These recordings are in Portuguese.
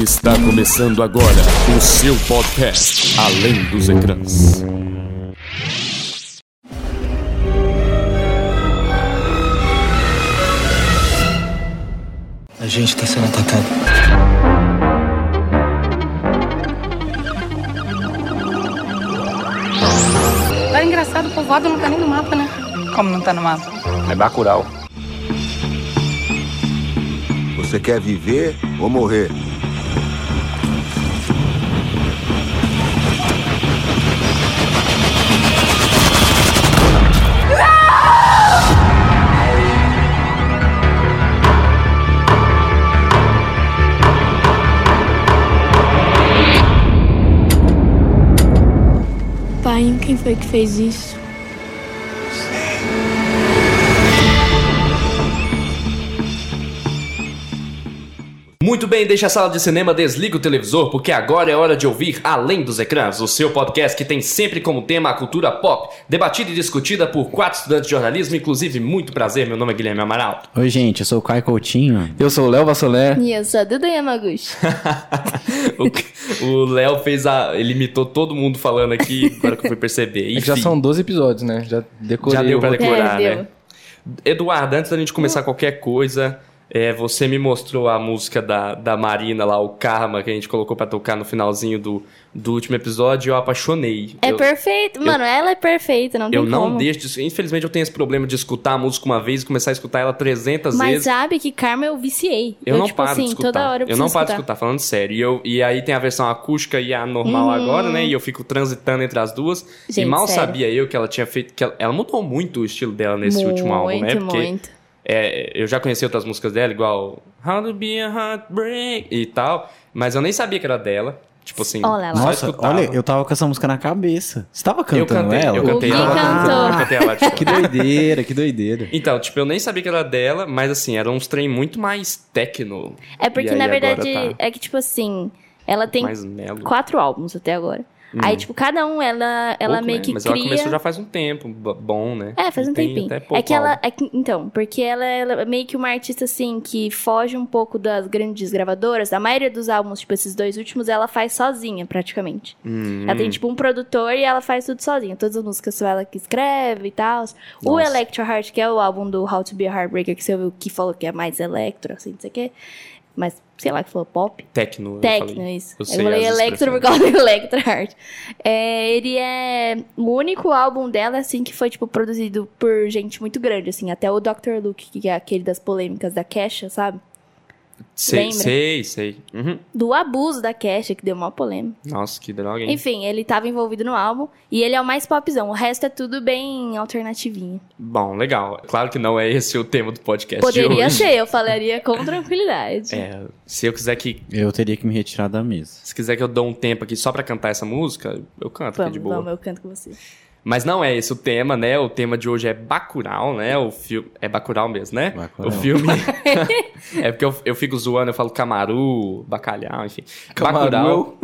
Está começando agora o seu podcast Além dos Ecrãs. A gente tá sendo atacado. É engraçado, o povoado não tá nem no mapa, né? Como não tá no mapa? É Bacurau. Você quer viver ou morrer? Quem foi que fez isso? Muito bem, deixa a sala de cinema, desliga o televisor, porque agora é hora de ouvir Além dos Ecrãs, o seu podcast que tem sempre como tema a cultura pop, debatida e discutida por quatro estudantes de jornalismo, inclusive muito prazer, meu nome é Guilherme Amaral. Oi, gente, eu sou o Caio Coutinho. Eu sou o Léo Vassolé. E eu sou a Duda Yamaguchi. o o Léo fez a. Ele imitou todo mundo falando aqui, agora que eu fui perceber. É que já Enfim, são 12 episódios, né? Já decorei. Já deu pra decorar, É, né? Eduardo, antes da gente começar qualquer coisa, é, você me mostrou a música da, da Marina lá, o Karma, que a gente colocou pra tocar no finalzinho do, do último episódio, e eu apaixonei. É eu, perfeito. Mano, ela é perfeita, não tem eu não como. deixo de. Infelizmente, eu tenho esse problema de escutar a música uma vez e começar a escutar ela 300 Mas vezes. sabe que Karma eu viciei. Eu não tipo paro assim, de escutar. toda hora eu eu não paro de escutar, falando sério. E, eu, e aí tem a versão acústica e a normal agora, né? E eu fico transitando entre as duas. e Uhum. Gente, mal sério. sabia eu que ela tinha feito. que Ela, ela mudou muito o estilo dela nesse último álbum, né? Muito, Porque muito. É, eu já conheci outras músicas dela, igual How to Be a Heartbreak e tal, mas eu nem sabia que era dela. Tipo assim, Olha Nossa, escutava. olha, eu tava com essa música na cabeça. Você tava Eu cantando cantei, ela? eu cantei ela. Cantou. Eu cantei ela, tipo. Que doideira, que doideira. Então, tipo, eu nem sabia que era dela, mas assim, era uns trem muito mais techno. É porque, aí na verdade, tá é que, tipo assim, ela tem quatro álbuns até agora. Aí, tipo, cada um, ela, ela Pouco, meio né? que Mas cria... ela começou já faz um tempo, bom, né? É, faz um tem tempinho. até pouco É que ela. é que- então, porque ela, ela é meio que uma artista, assim, que foge um pouco das grandes gravadoras. A maioria dos álbuns, tipo, esses dois últimos, ela faz sozinha, praticamente. Hum, Ela tem, tipo, um produtor e ela faz tudo sozinha. Todas as músicas são ela que escreve e tal. O. Electro Heart, que é o álbum do How to Be a Heartbreaker, que você ouviu, que falou que é mais electro, assim, não sei o quê. Mas, sei lá, que falou pop. Techno, falei. isso. Eu Eu, falei Electro por causa do Electro Heart. É, ele é o único álbum dela, assim, que foi, tipo, produzido por gente muito grande, assim. Até o Dr. Luke, que é aquele das polêmicas da Kesha, sabe? Sei, Lembra? sei, sei. Uhum. Do abuso da Kesha, que deu uma polêmica. Nossa, que droga, hein? Enfim, ele tava envolvido no álbum. E ele é o mais popzão. O resto é tudo bem alternativinho. Bom, legal. Claro que não é esse o tema do podcast de Poderia hoje. ser, eu falaria com tranquilidade. É, se eu quiser que Eu teria que me retirar da mesa. se quiser que eu dou um tempo aqui só pra cantar essa música, eu canto Vamos, aqui de boa. vamos, eu canto com você. Mas não é esse o tema, né? O tema de hoje é Bacurau, né? O filme é Bacurau mesmo, né? Bacurau. O filme é porque eu, eu fico zoando, eu falo camaru, bacalhau, enfim. Bacurau Camaru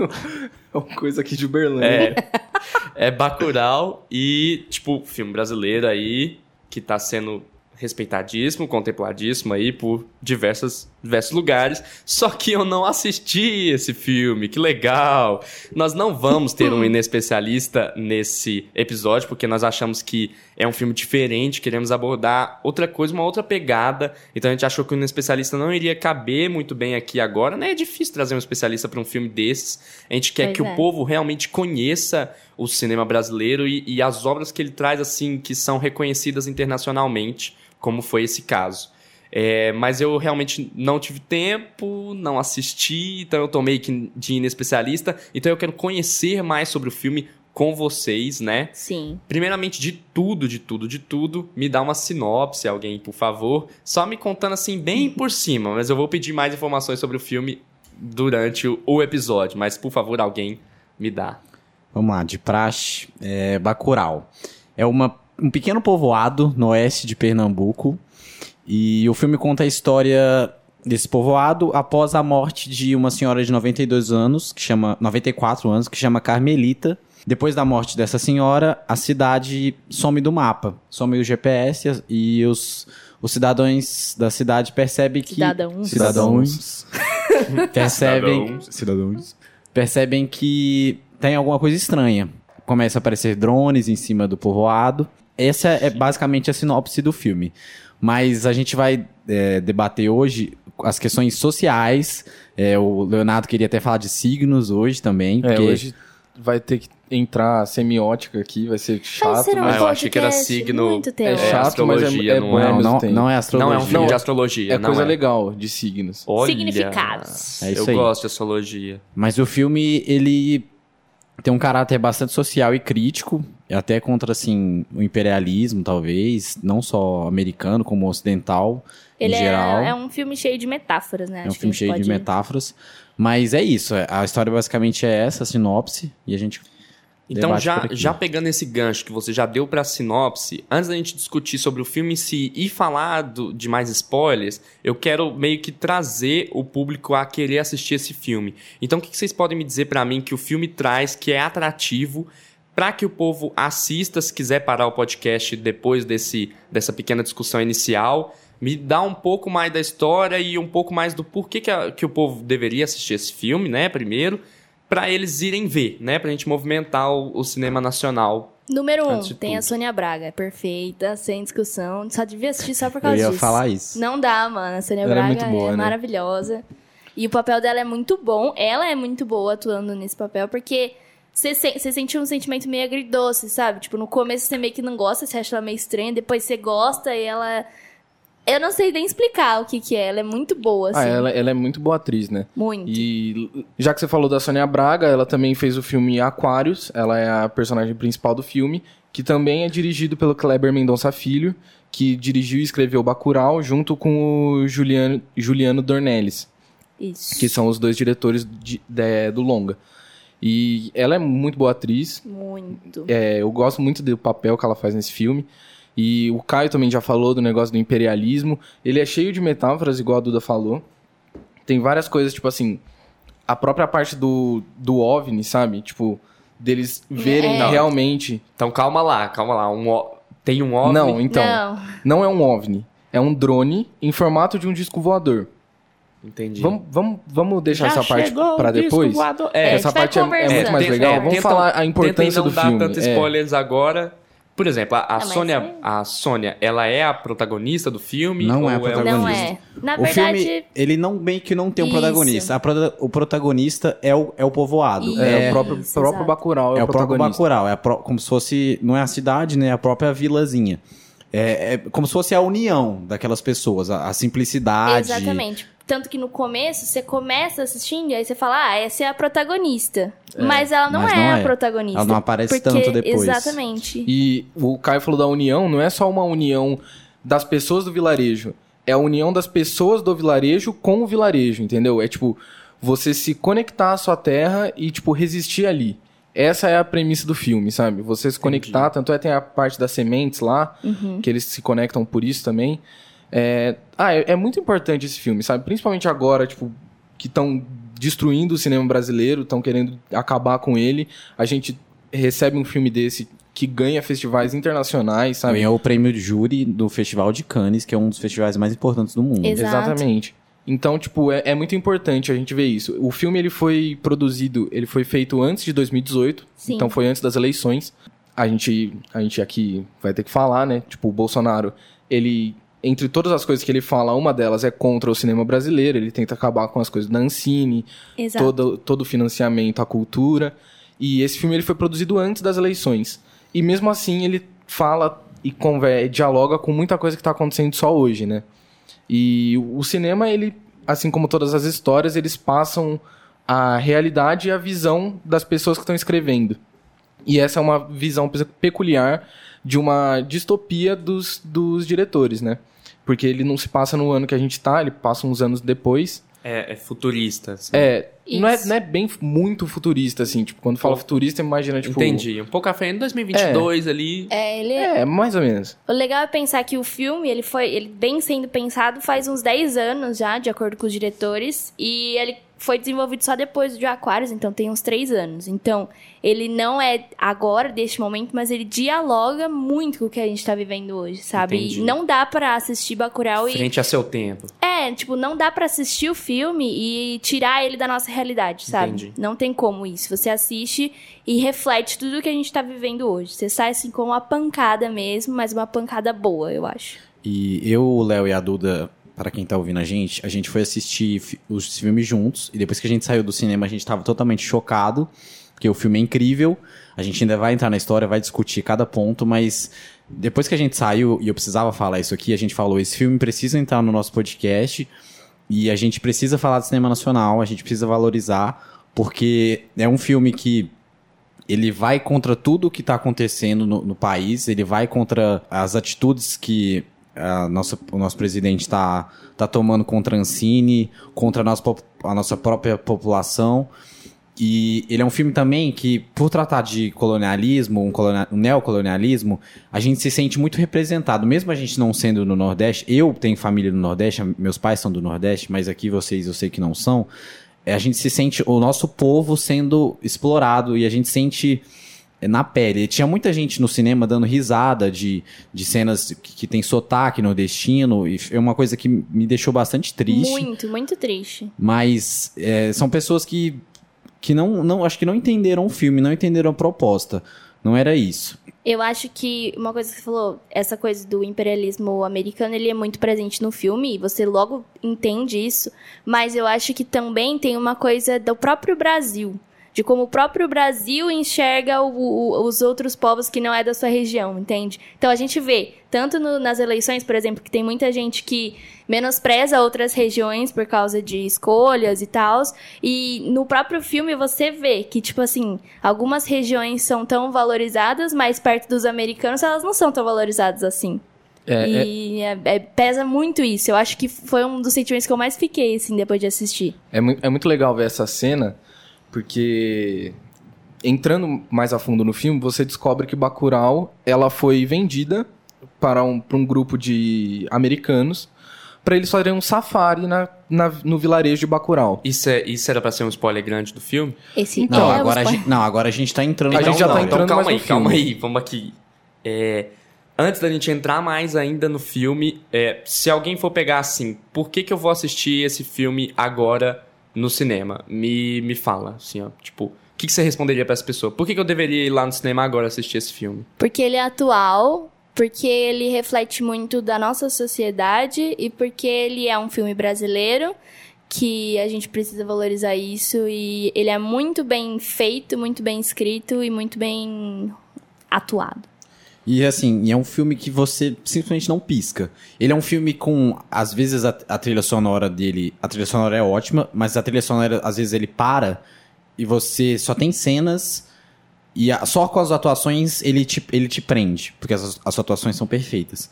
é uma coisa aqui de Uberlândia. é é Bacurau e tipo filme brasileiro aí que tá sendo respeitadíssimo, contempladíssimo aí por diversas, diversos lugares. Só que eu não assisti esse filme, que legal! Nós não vamos ter um inespecialista nesse episódio, porque nós achamos que é um filme diferente, queremos abordar outra coisa, uma outra pegada. Então a gente achou que o inespecialista não iria caber muito bem aqui agora, né? É difícil trazer um especialista para um filme desses. A gente quer Pois que é. o povo realmente conheça o cinema brasileiro e, e as obras que ele traz, assim, que são reconhecidas internacionalmente, como foi esse caso. É, mas eu realmente não tive tempo, não assisti, então eu tomei que de inespecialista. Então eu quero conhecer mais sobre o filme com vocês, né? Sim. Primeiramente, de tudo, de tudo, de tudo, me dá uma sinopse, alguém, por favor. Só me contando assim, bem por cima, mas eu vou pedir mais informações sobre o filme durante o, o episódio. Mas, por favor, alguém me dá. Vamos lá, de praxe, é Bacurau. É uma, um pequeno povoado no oeste de Pernambuco. E o filme conta a história desse povoado após a morte de uma senhora de 92 anos, que chama 94 anos, que chama Carmelita. Depois da morte dessa senhora, a cidade some do mapa, some o GPS e os, os cidadãos da cidade percebem que Cidadãos. cidadãos percebem, cidadãos, percebem que tem alguma coisa estranha. Começa a aparecer drones em cima do povoado. Essa é basicamente a sinopse do filme. Mas a gente vai é, debater hoje as questões sociais. É, o Leonardo queria até falar de signos hoje também. É, porque hoje vai ter que entrar semiótica aqui, vai ser Vai chato, ser um mas Ah, eu achei que era signo- é teórico. chato, mas é, astrologia, é não bom é? não, mesmo não, não é Não é astrologia. um filme de astrologia, É coisa é. legal de signos. Olha, Significados. É isso eu gosto de astrologia. Mas o filme, ele tem um caráter bastante social e crítico, até contra, assim, o imperialismo, talvez, não só americano, como ocidental, Ele em é, geral. é um filme cheio de metáforas, né? É um Acho filme cheio de pode- metáforas. Mas é isso, é- a história basicamente é essa, a sinopse, e a gente Então, já, já pegando esse gancho que você já deu pra sinopse, antes da gente discutir sobre o filme em si e falar do- de mais spoilers, eu quero meio que trazer o público a querer assistir esse filme. Então, o que que vocês podem me dizer pra mim que o filme traz que é atrativo pra que o povo assista, se quiser parar o podcast depois desse, dessa pequena discussão inicial? Me dá um pouco mais da história e um pouco mais do porquê que, a- que o povo deveria assistir esse filme, né? Primeiro, pra eles irem ver, né? Pra gente movimentar o, o cinema nacional. Número um, tem tudo. a Sônia Braga. Perfeita, sem discussão. Só devia assistir só por Eu causa ia disso. falar isso. Não dá, mano. A Sônia Ela é Braga muito boa, é né? maravilhosa. E o papel dela é muito bom. Ela é muito boa atuando nesse papel, porque você se- sentiu um sentimento meio agridoce, sabe? Tipo, no começo você meio que não gosta, você acha ela meio estranha, depois você gosta e ela. Eu não sei nem explicar o que que é. Ela é muito boa, assim. Ah, ela, ela é muito boa atriz, né? Muito. E já que você falou da Sônia Braga, ela também fez o filme Aquários, ela é a personagem principal do filme, que também é dirigido pelo Kleber Mendonça Filho, que dirigiu e escreveu Bacurau junto com o Juliano, Juliano Dornelles, Isso. que são os dois diretores de- de- do longa. E ela é muito boa atriz, Muito. é, eu gosto muito do papel que ela faz nesse filme. E o Caio também já falou do negócio do imperialismo. Ele é cheio de metáforas, igual a Duda falou. Tem várias coisas, tipo assim, a própria parte do, do OVNI, sabe? Tipo, deles verem É. realmente. Então calma lá, calma lá. Um, tem um OVNI? Não, então, Não. não é um OVNI. É um drone em formato de um disco voador. Entendi. Vamos, vamos, vamos deixar Já essa parte disco depois? É, É, Essa parte é, é muito mais legal. é, vamos tentam- falar a tentem importância não do dar filme. tantos É. spoilers agora. Por exemplo, a, a mas Sônia, é- a Sônia, ela é a protagonista do filme? Não ou é a o- protagonista. Não é. Na o verdade, filme, ele não meio que não tem um Isso. protagonista. A prota- o protagonista é o, é o povoado. Isso. É, É, o próprio, Isso, próprio exato. Bacurau é, é o o próprio. Bacurau. É a pró- como se fosse, não é a cidade, né? É a própria vilazinha. É, é como se fosse a união daquelas pessoas, a, a simplicidade. Exatamente. Tanto que no começo, você começa assistindo e aí você fala, ah, essa é a protagonista. mas ela não, mas é, não a é. protagonista. Ela não aparece porque- tanto depois. Exatamente. E o Caio falou da união, não é só uma união das pessoas do vilarejo. É a união das pessoas do vilarejo com o vilarejo, entendeu? É tipo, você se conectar à sua terra e, tipo, resistir ali. Essa é a premissa do filme, sabe? Você se conectar, tanto é tem a parte das sementes lá, Uhum. que eles se conectam por isso também. É... Ah, é, é muito importante esse filme, sabe? Principalmente agora, tipo, que estão destruindo o cinema brasileiro, estão querendo acabar com ele. A gente recebe um filme desse que ganha festivais internacionais, sabe? Ganhou o prêmio de júri do Festival de Cannes, que é um dos festivais mais importantes do mundo. Exato. Exatamente. Então, tipo, é, é muito importante a gente ver isso. O filme, ele foi produzido, ele foi feito antes de 2018, Sim. então foi antes das eleições. A gente, a gente aqui vai ter que falar, né? Tipo, o Bolsonaro, ele, entre todas as coisas que ele fala, uma delas é contra o cinema brasileiro, ele tenta acabar com as coisas da Ancine, Exato. todo, todo o financiamento à cultura. E esse filme ele foi produzido antes das eleições. E mesmo assim ele fala e conver, dialoga com muita coisa que está acontecendo só hoje, né? E o cinema, ele, assim como todas as histórias, eles passam a realidade e a visão das pessoas que estão escrevendo. E essa é uma visão pe- peculiar de uma distopia dos, dos diretores, né? Porque ele não se passa no ano que a gente tá, ele passa uns anos depois. É, é futurista. assim. É, não é, não é bem muito futurista, assim. Tipo, quando fala futurista, imagina, tipo... Entendi. Um pouco à frente, em 2022 ali. É, ele é... É, mais ou menos. O legal é pensar que o filme, ele foi, ele vem sendo pensado faz uns 10 anos já, de acordo com os diretores, e ele foi desenvolvido só depois de Aquarius, então tem uns três anos. Então, ele não é agora, deste momento, mas ele dialoga muito com o que a gente tá vivendo hoje, sabe? Entendi. E não dá pra assistir Bacurau e... Frente a seu tempo. É, tipo, não dá pra assistir o filme e tirar ele da nossa realidade, sabe? Entendi. Não tem como isso. Você assiste e reflete tudo que a gente tá vivendo hoje. Você sai assim com uma pancada mesmo, mas uma pancada boa, eu acho. E eu, o Léo e a Duda, para quem tá ouvindo a gente, a gente foi assistir os filmes juntos. E depois que a gente saiu do cinema, a gente tava totalmente chocado. Porque o filme é incrível. A gente ainda vai entrar na história, vai discutir cada ponto, mas depois que a gente saiu, e eu precisava falar isso aqui, a gente falou: esse filme precisa entrar no nosso podcast. E a gente precisa falar de cinema nacional, a gente precisa valorizar, porque é um filme que ele vai contra tudo o que está acontecendo no, no país, ele vai contra as atitudes que a nossa, o nosso presidente está tá tomando contra Ancine, contra a nossa, a nossa própria população. E ele é um filme também que, por tratar de colonialismo, um, colonia- um neocolonialismo, a gente se sente muito representado. Mesmo a gente não sendo no Nordeste, eu tenho família no Nordeste, meus pais são do Nordeste, mas aqui vocês eu sei que não são. É, a gente se sente o nosso povo sendo explorado e a gente sente na pele. E tinha muita gente no cinema dando risada de, de cenas que, que tem sotaque nordestino, e é uma coisa que me deixou bastante triste. Muito, muito triste. Mas é, são pessoas que, que não, não. Acho que não entenderam o filme, não entenderam a proposta. Não era isso. Eu acho que uma coisa que você falou, essa coisa do imperialismo americano, ele é muito presente no filme, e você logo entende isso, mas eu acho que também tem uma coisa do próprio Brasil, de como o próprio Brasil enxerga o- o- os outros povos que não é da sua região, entende? Então a gente vê, tanto no- nas eleições, por exemplo, que tem muita gente que menospreza outras regiões por causa de escolhas e tal, e no próprio filme você vê que, tipo assim, algumas regiões são tão valorizadas, mas perto dos americanos elas não são tão valorizadas assim. É, é, e é- é- pesa muito isso. Eu acho que foi um dos sentimentos que eu mais fiquei, assim, depois de assistir. é, é muito legal ver essa cena, porque entrando mais a fundo no filme, você descobre que Bacurau ela foi vendida para um, para um grupo de americanos para eles fazerem um safari na, na- no vilarejo de Bacurau. Isso, é, isso era pra ser um spoiler grande do filme? Esse Não, é agora a spoiler. gente, não, agora a gente tá entrando A na gente já tá entrando então calma mais aí, calma aí, vamos aqui. É, antes da gente entrar mais ainda no filme, é, se alguém for pegar assim, por que, que eu vou assistir esse filme agora no cinema? Me, me fala, assim, ó, tipo, o que, que você responderia pra essa pessoa? Por que, que eu deveria ir lá no cinema agora assistir esse filme? Porque ele é atual, porque ele reflete muito da nossa sociedade e porque ele é um filme brasileiro que a gente precisa valorizar isso e ele é muito bem feito, muito bem escrito e muito bem atuado. E assim, é um filme que você simplesmente não pisca. Ele é um filme com, às vezes, a, a trilha sonora dele. A trilha sonora é ótima, mas a trilha sonora, às vezes, ele para e você só tem cenas. E a- só com as atuações ele te, ele te prende, porque as, as atuações são perfeitas.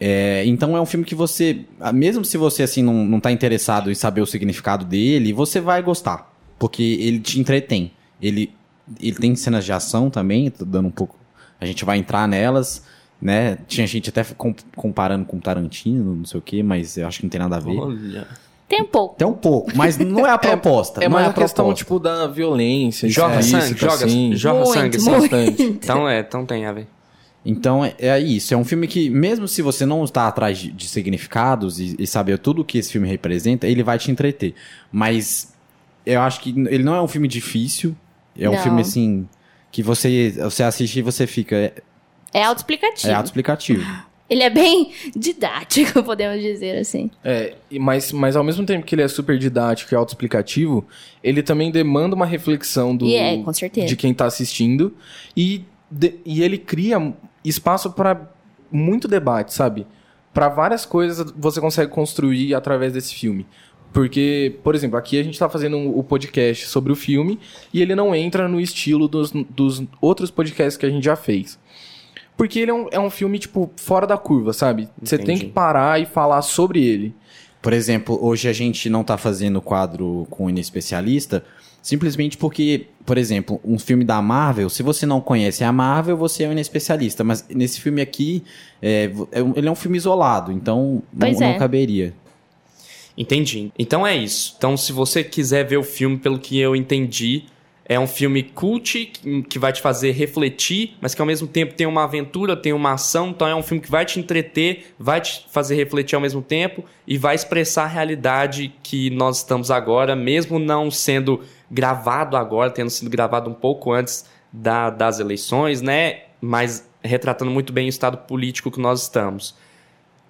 É, então é um filme que você, mesmo se você assim não, não tá interessado em saber o significado dele, você vai gostar, porque ele te entretém. Ele, ele tem cenas de ação também, tô dando um pouco. A gente vai entrar nelas, né? Tinha gente até com- comparando com Tarantino, não sei o que, mas eu acho que não tem nada a ver. Olha. Tem um pouco. Até um pouco, mas não é a proposta. É não mais é a questão, proposta. tipo, da violência. Joga explícita, sangue, joga, assim. joga Muito, sangue, muito. Bastante. Então é, então tem a ver. Então é, é isso, é um filme que, mesmo se você não está atrás de, de significados e, e saber tudo o que esse filme representa, ele vai te entreter. Mas eu acho que ele não é um filme difícil, é um Não. filme assim que você, você assiste e você fica. É, É autoexplicativo. é autoexplicativo. Ele é bem didático, podemos dizer assim. É, mas, mas ao mesmo tempo que ele é super didático e autoexplicativo, ele também demanda uma reflexão do, E é, com certeza. de quem tá assistindo e, de- e ele cria espaço para muito debate, sabe? Para várias coisas você consegue construir através desse filme. Porque, por exemplo, aqui a gente tá fazendo o podcast sobre o filme e ele não entra no estilo dos, dos outros podcasts que a gente já fez. Porque ele é um, é um filme, tipo, fora da curva, sabe? Você tem que parar e falar sobre ele. Por exemplo, hoje a gente não tá fazendo quadro com o especialista, simplesmente porque, por exemplo, um filme da Marvel, se você não conhece a Marvel, você é um especialista. Mas nesse filme aqui, é, é um- ele é um filme isolado, então não, é. não caberia. Entendi. Então é isso. Então, se você quiser ver o filme, pelo que eu entendi, é um filme cult que- vai te fazer refletir, mas que ao mesmo tempo tem uma aventura, tem uma ação. Então é um filme que vai te entreter, vai te fazer refletir ao mesmo tempo e vai expressar a realidade que nós estamos agora, mesmo não sendo gravado agora, tendo sido gravado um pouco antes da- das eleições, né? Mas retratando muito bem o estado político que nós estamos.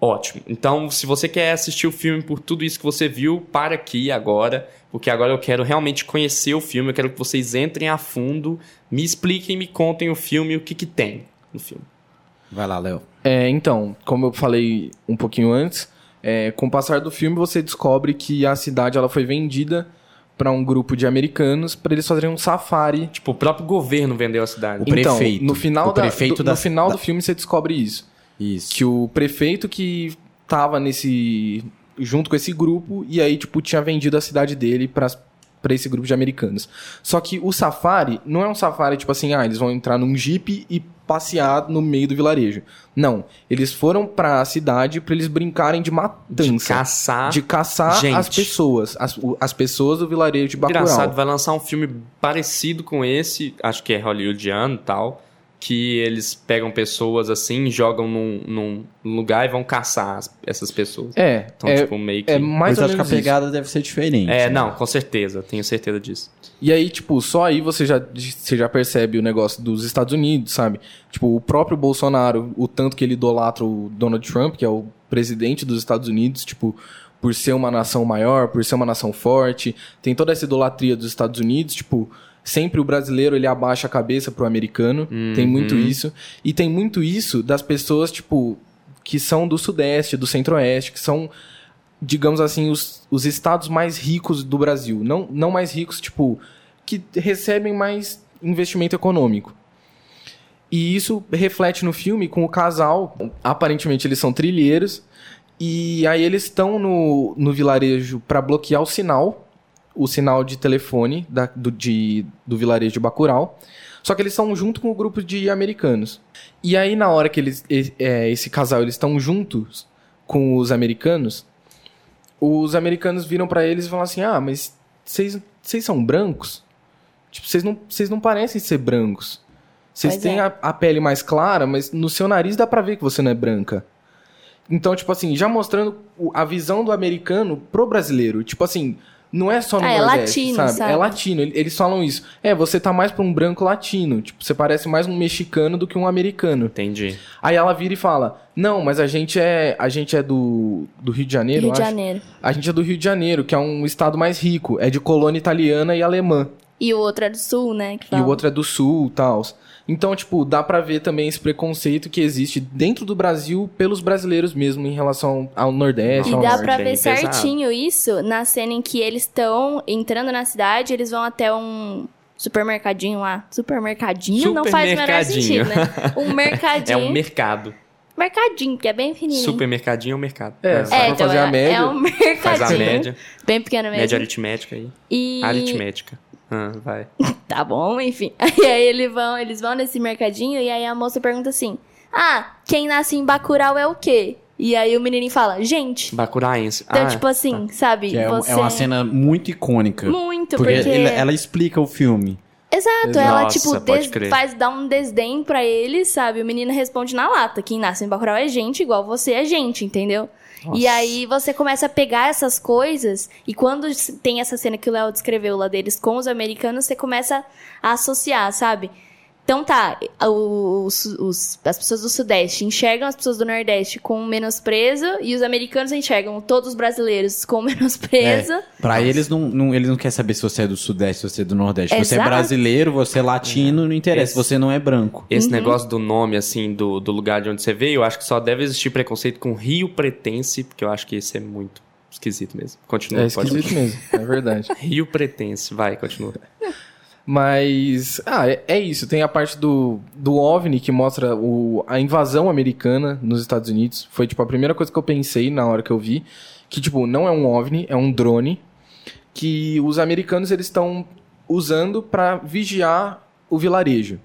Ótimo. Então, se você quer assistir o filme por tudo isso que você viu, para aqui agora, porque agora eu quero realmente conhecer o filme, eu quero que vocês entrem a fundo, me expliquem, me contem o filme, o que que tem no filme. Vai lá, Léo. É, então, como eu falei um pouquinho antes, é, com o passar do filme você descobre que a cidade ela foi vendida para um grupo de americanos para eles fazerem um safari. Tipo, o próprio governo vendeu a cidade. O prefeito. Então, no final, O da- prefeito do, da- no final da- do filme você descobre isso. Isso. Que o prefeito que tava nesse. junto com esse grupo, e aí, tipo, tinha vendido a cidade dele pra, pra esse grupo de americanos. Só que o safari não é um safari, tipo assim, ah, eles vão entrar num jeep e passear no meio do vilarejo. Não. Eles foram pra cidade pra eles brincarem de matança. De caçar. De caçar gente. as pessoas. As, as pessoas do vilarejo de Bacurau. Engraçado, vai lançar um filme parecido com esse, acho que é hollywoodiano e tal, que eles pegam pessoas assim, jogam num, num lugar e vão caçar as- essas pessoas. É, Então, é, tipo, meio que... é mais Mas ou acho que a isso. pegada deve ser diferente. É, não, com certeza, tenho certeza disso. E aí, tipo, só aí você já, você já percebe o negócio dos Estados Unidos, sabe? Tipo, o próprio Bolsonaro, o tanto que ele idolatra o Donald Trump, que é o presidente dos Estados Unidos, tipo, por ser uma nação maior, por ser uma nação forte. Tem toda essa idolatria dos Estados Unidos, tipo, sempre o brasileiro ele abaixa a cabeça pro americano. Tem muito isso. E tem muito isso das pessoas, tipo, que são do Sudeste, do Centro-Oeste, que são digamos assim, os, os estados mais ricos do Brasil. Não, não mais ricos, tipo, que recebem mais investimento econômico. E isso reflete no filme com o casal. Aparentemente eles são trilheiros. E aí eles estão no, no vilarejo para bloquear o sinal, o sinal de telefone da, do, de, do vilarejo de Bacurau. Só que eles estão junto com o grupo de americanos. E aí na hora que eles, é, esse casal eles estão juntos com os americanos, os americanos viram pra eles e falam assim: "Ah, mas vocês são brancos? Tipo, vocês não não parecem ser brancos. Vocês têm é. a, a pele mais clara, mas no seu nariz dá pra ver que você não é branca." Então, tipo assim, já mostrando a visão do americano pro brasileiro. Tipo assim, não é só no Ah, é Nordeste, latino, sabe? sabe? É latino. Ele- Eles falam isso. É, você tá mais pra um branco latino. Tipo, você parece mais um mexicano do que um americano. Entendi. Aí ela vira e fala: Não, mas a gente é. A gente é do, do Rio de Janeiro. Rio de acho. Janeiro. A gente é do Rio de Janeiro, que é um estado mais rico. É de colônia italiana e alemã. E o outro é do sul, né? que E o outro é do sul e tal. Então, tipo, dá pra ver também esse preconceito que existe dentro do Brasil pelos brasileiros mesmo em relação ao Nordeste. E ao dá Norte. pra bem ver certinho isso na cena em que eles estão entrando na cidade, eles vão até um supermercadinho lá. Supermercadinho não faz o menor Supermercadinho. sentido, né? Um É mercadinho. um mercado. Mercadinho, que é bem pequenininho. Supermercadinho é um mercado. É, É, só É, pra então fazer é, a média. é um Faz mercadinho. a média. Bem pequeno mesmo. Média aritmética aí. E... Aritmética. Ah, vai. Tá bom, enfim. E aí eles vão, eles vão nesse mercadinho e aí a moça pergunta assim: Ah, quem nasce em Bacurau é o quê? E aí o menininho fala, gente. Bacuraense. Então, ah, tipo assim, sabe? Que é, um- você... é uma cena muito icônica. Muito, porque porque. ele- ela explica o filme. Exato, ela, Nossa, tipo, des- crer. faz dar um desdém pra ele, sabe? O menino responde na lata: quem nasce em Bacurau é gente, igual você é gente, entendeu? E aí você começa a pegar essas coisas, e quando tem essa cena que o Léo descreveu lá deles com os americanos, você começa a associar, sabe? Então tá, os, os- as pessoas do Sudeste enxergam as pessoas do Nordeste com menosprezo, e os americanos enxergam todos os brasileiros com menosprezo. Pra eles, não, não, eles não querem saber se você é do Sudeste, se você é do Nordeste. Você é Exato. brasileiro, você é latino, não interessa. Esse- Você não é branco. Esse Uhum. negócio do nome, assim, do, do lugar de onde você veio, eu acho que só deve existir preconceito com Rio Pretense, porque eu acho que esse é muito esquisito mesmo. Continua, É pode esquisito mesmo, é verdade. Rio Pretense, vai, continua. Mas, ah, é, é isso. Tem a parte do, do OVNI que mostra o, a invasão americana nos Estados Unidos. Foi, tipo, a primeira coisa que eu pensei na hora que eu vi. Que, tipo, não é um OVNI, é um drone. Que os americanos, eles estão usando para vigiar o vilarejo.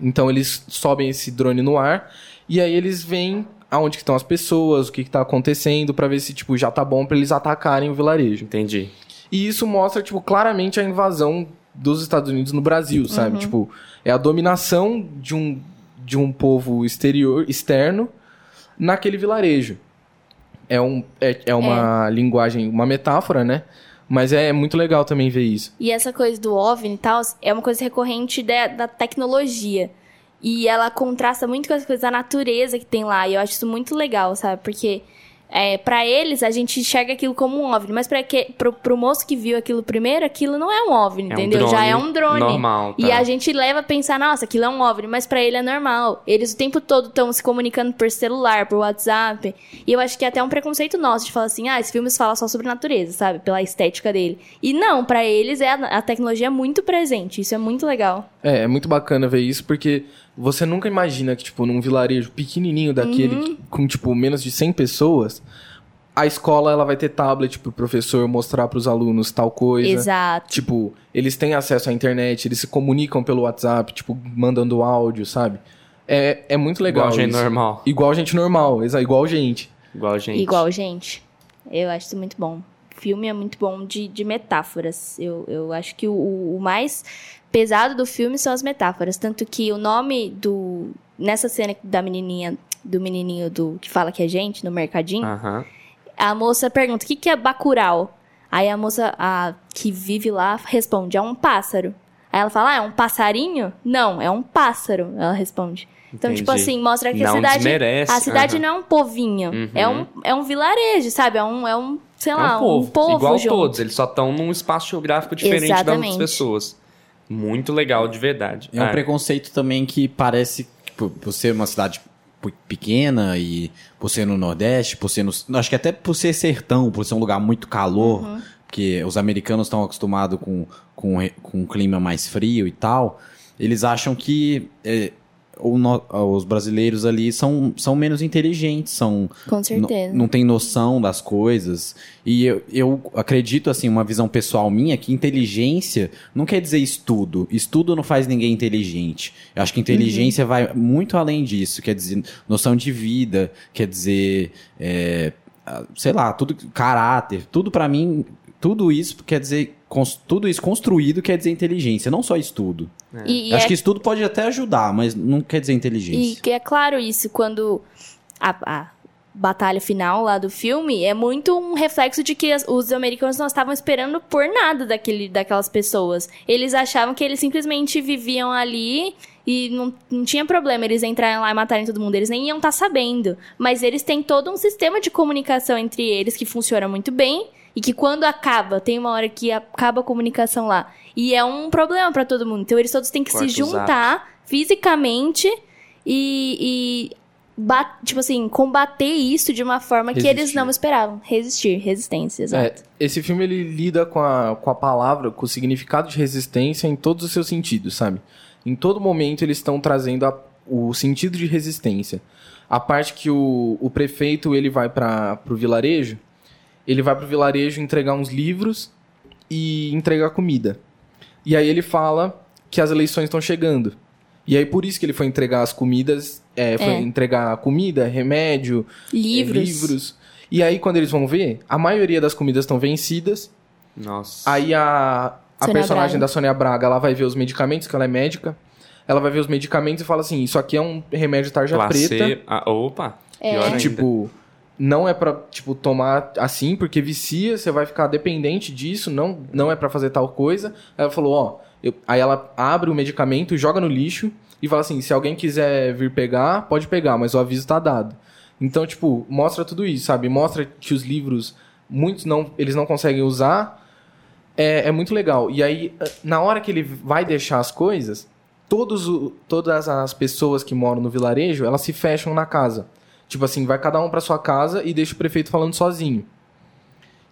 Então, eles sobem esse drone no ar. E aí, eles veem aonde que estão as pessoas, o que que tá acontecendo, pra ver se, tipo, já tá bom pra eles atacarem o vilarejo. Entendi. E isso mostra, tipo, claramente a invasão dos Estados Unidos no Brasil, sabe? Tipo, é a dominação de um, de um povo exterior, externo naquele vilarejo. É, um, é, é uma linguagem, uma metáfora, né? Mas é muito legal também ver isso. E essa coisa do OVNI e tal é uma coisa recorrente da, da tecnologia. E ela contrasta muito com as coisas da natureza que tem lá. E eu acho isso muito legal, sabe? Porque é, para eles a gente enxerga aquilo como um OVNI. Mas que, pro, pro moço que viu aquilo primeiro, aquilo não é um OVNI, É um entendeu? Já drone é um drone. normal, E tá. a gente leva a pensar, nossa, aquilo é um OVNI. Mas pra ele é normal. Eles o tempo todo estão se comunicando por celular, por WhatsApp. E eu acho que é até um preconceito nosso de falar assim, ah, esse filme fala só sobre natureza, sabe? Pela estética dele. E não, pra eles é a, a tecnologia é muito presente. Isso é muito legal. É, é muito bacana ver isso, porque você nunca imagina que, tipo, num vilarejo pequenininho daquele, Uhum. com, tipo, menos de 100 pessoas, a escola, ela vai ter tablet pro professor mostrar pros alunos tal coisa. Exato. Tipo, eles têm acesso à internet, eles se comunicam pelo WhatsApp, tipo, mandando áudio, sabe? É, é muito legal Igual gente isso. normal. Igual gente normal, exa- igual gente. Igual gente. Igual, gente. Eu acho isso muito bom. Filme é muito bom de, de metáforas. Eu, eu acho que o, o mais pesado do filme são as metáforas. Tanto que o nome do. Nessa cena da menininha. Do menininho do que fala que é gente, no mercadinho. Aham. A moça pergunta: o que, que é Bacurau? Aí a moça a, que vive lá responde: é um pássaro. Aí ela fala: ah, é um passarinho? Não, é um pássaro. Ela responde. Então, Entendi. tipo assim, mostra que a Não cidade. desmerece, A cidade aham. não é um povinho. Uhum. É, um, é um vilarejo, sabe? É um, é um sei É lá, um povo. um povo igual junto. todos. Eles só estão num espaço geográfico diferente das Exatamente. outras pessoas. Muito legal, de verdade. É um Ah, preconceito também que parece, tipo, por ser uma cidade pe- pequena e por ser no Nordeste, por ser no. Acho que até por ser sertão, por ser um lugar muito calor, Uhum. porque os americanos estão acostumados com, com, com um clima mais frio e tal, eles acham que é, no- os brasileiros ali são, são menos inteligentes, são Com certeza. não, tem noção das coisas. E eu, eu acredito, assim, uma visão pessoal minha, que inteligência não quer dizer estudo. Estudo não faz ninguém inteligente. Eu acho que inteligência vai muito além disso. Quer dizer, noção de vida, quer dizer, é, ah, sei lá, tudo, caráter, tudo pra mim, tudo isso quer dizer, tudo isso construído quer dizer inteligência, não só estudo. E, e acho é, que estudo pode até ajudar, mas não quer dizer e inteligência. que é claro isso, quando a, a batalha final lá do filme é muito um reflexo de que as- os americanos não estavam esperando por nada daquele, daquelas pessoas. Eles achavam que eles simplesmente viviam ali e não, não tinha problema eles entrarem lá e matarem todo mundo. Eles nem iam estar sabendo. Mas eles têm todo um sistema de comunicação entre eles que funciona muito bem. E que quando acaba, tem uma hora que acaba a comunicação lá. E é um problema pra todo mundo. Então eles todos têm que Corta se o zap. juntar fisicamente e, e tipo assim, combater isso de uma forma que eles Resistir. não esperavam. Resistir, resistência, exato. É, esse filme ele lida com a, com a palavra, com o significado de resistência em todos os seus sentidos, sabe? Em todo momento eles estão trazendo a- o sentido de resistência. A parte que o, o prefeito ele vai para o vilarejo, ele vai pro vilarejo entregar uns livros e entregar comida. E aí ele fala que as eleições estão chegando. E aí por isso que ele foi entregar as comidas, é, foi É. entregar comida, remédio, Livros. é, livros. E aí, quando eles vão ver, a maioria das comidas estão vencidas. Nossa. Aí a, a Sônia personagem Braga. da Sônia Braga, ela vai ver os medicamentos, que ela é médica. Ela vai ver os medicamentos e fala assim: Isso aqui é um remédio tarja Placê- preta. Ah, opa. É. Ainda. Não é pra, tipo, tomar assim, porque vicia, você vai ficar dependente disso, não, não é pra fazer tal coisa. Aí ela falou, ó, eu- aí ela abre o medicamento, joga no lixo e fala assim, se alguém quiser vir pegar, pode pegar, mas o aviso tá dado. Então, tipo, mostra tudo isso, sabe? Mostra que os livros, muitos não, eles não conseguem usar. É, é muito legal. E aí, na hora que ele vai deixar as coisas, todos o- todas as pessoas que moram no vilarejo, elas se fecham na casa. Tipo assim, vai cada um pra sua casa e deixa o prefeito falando sozinho.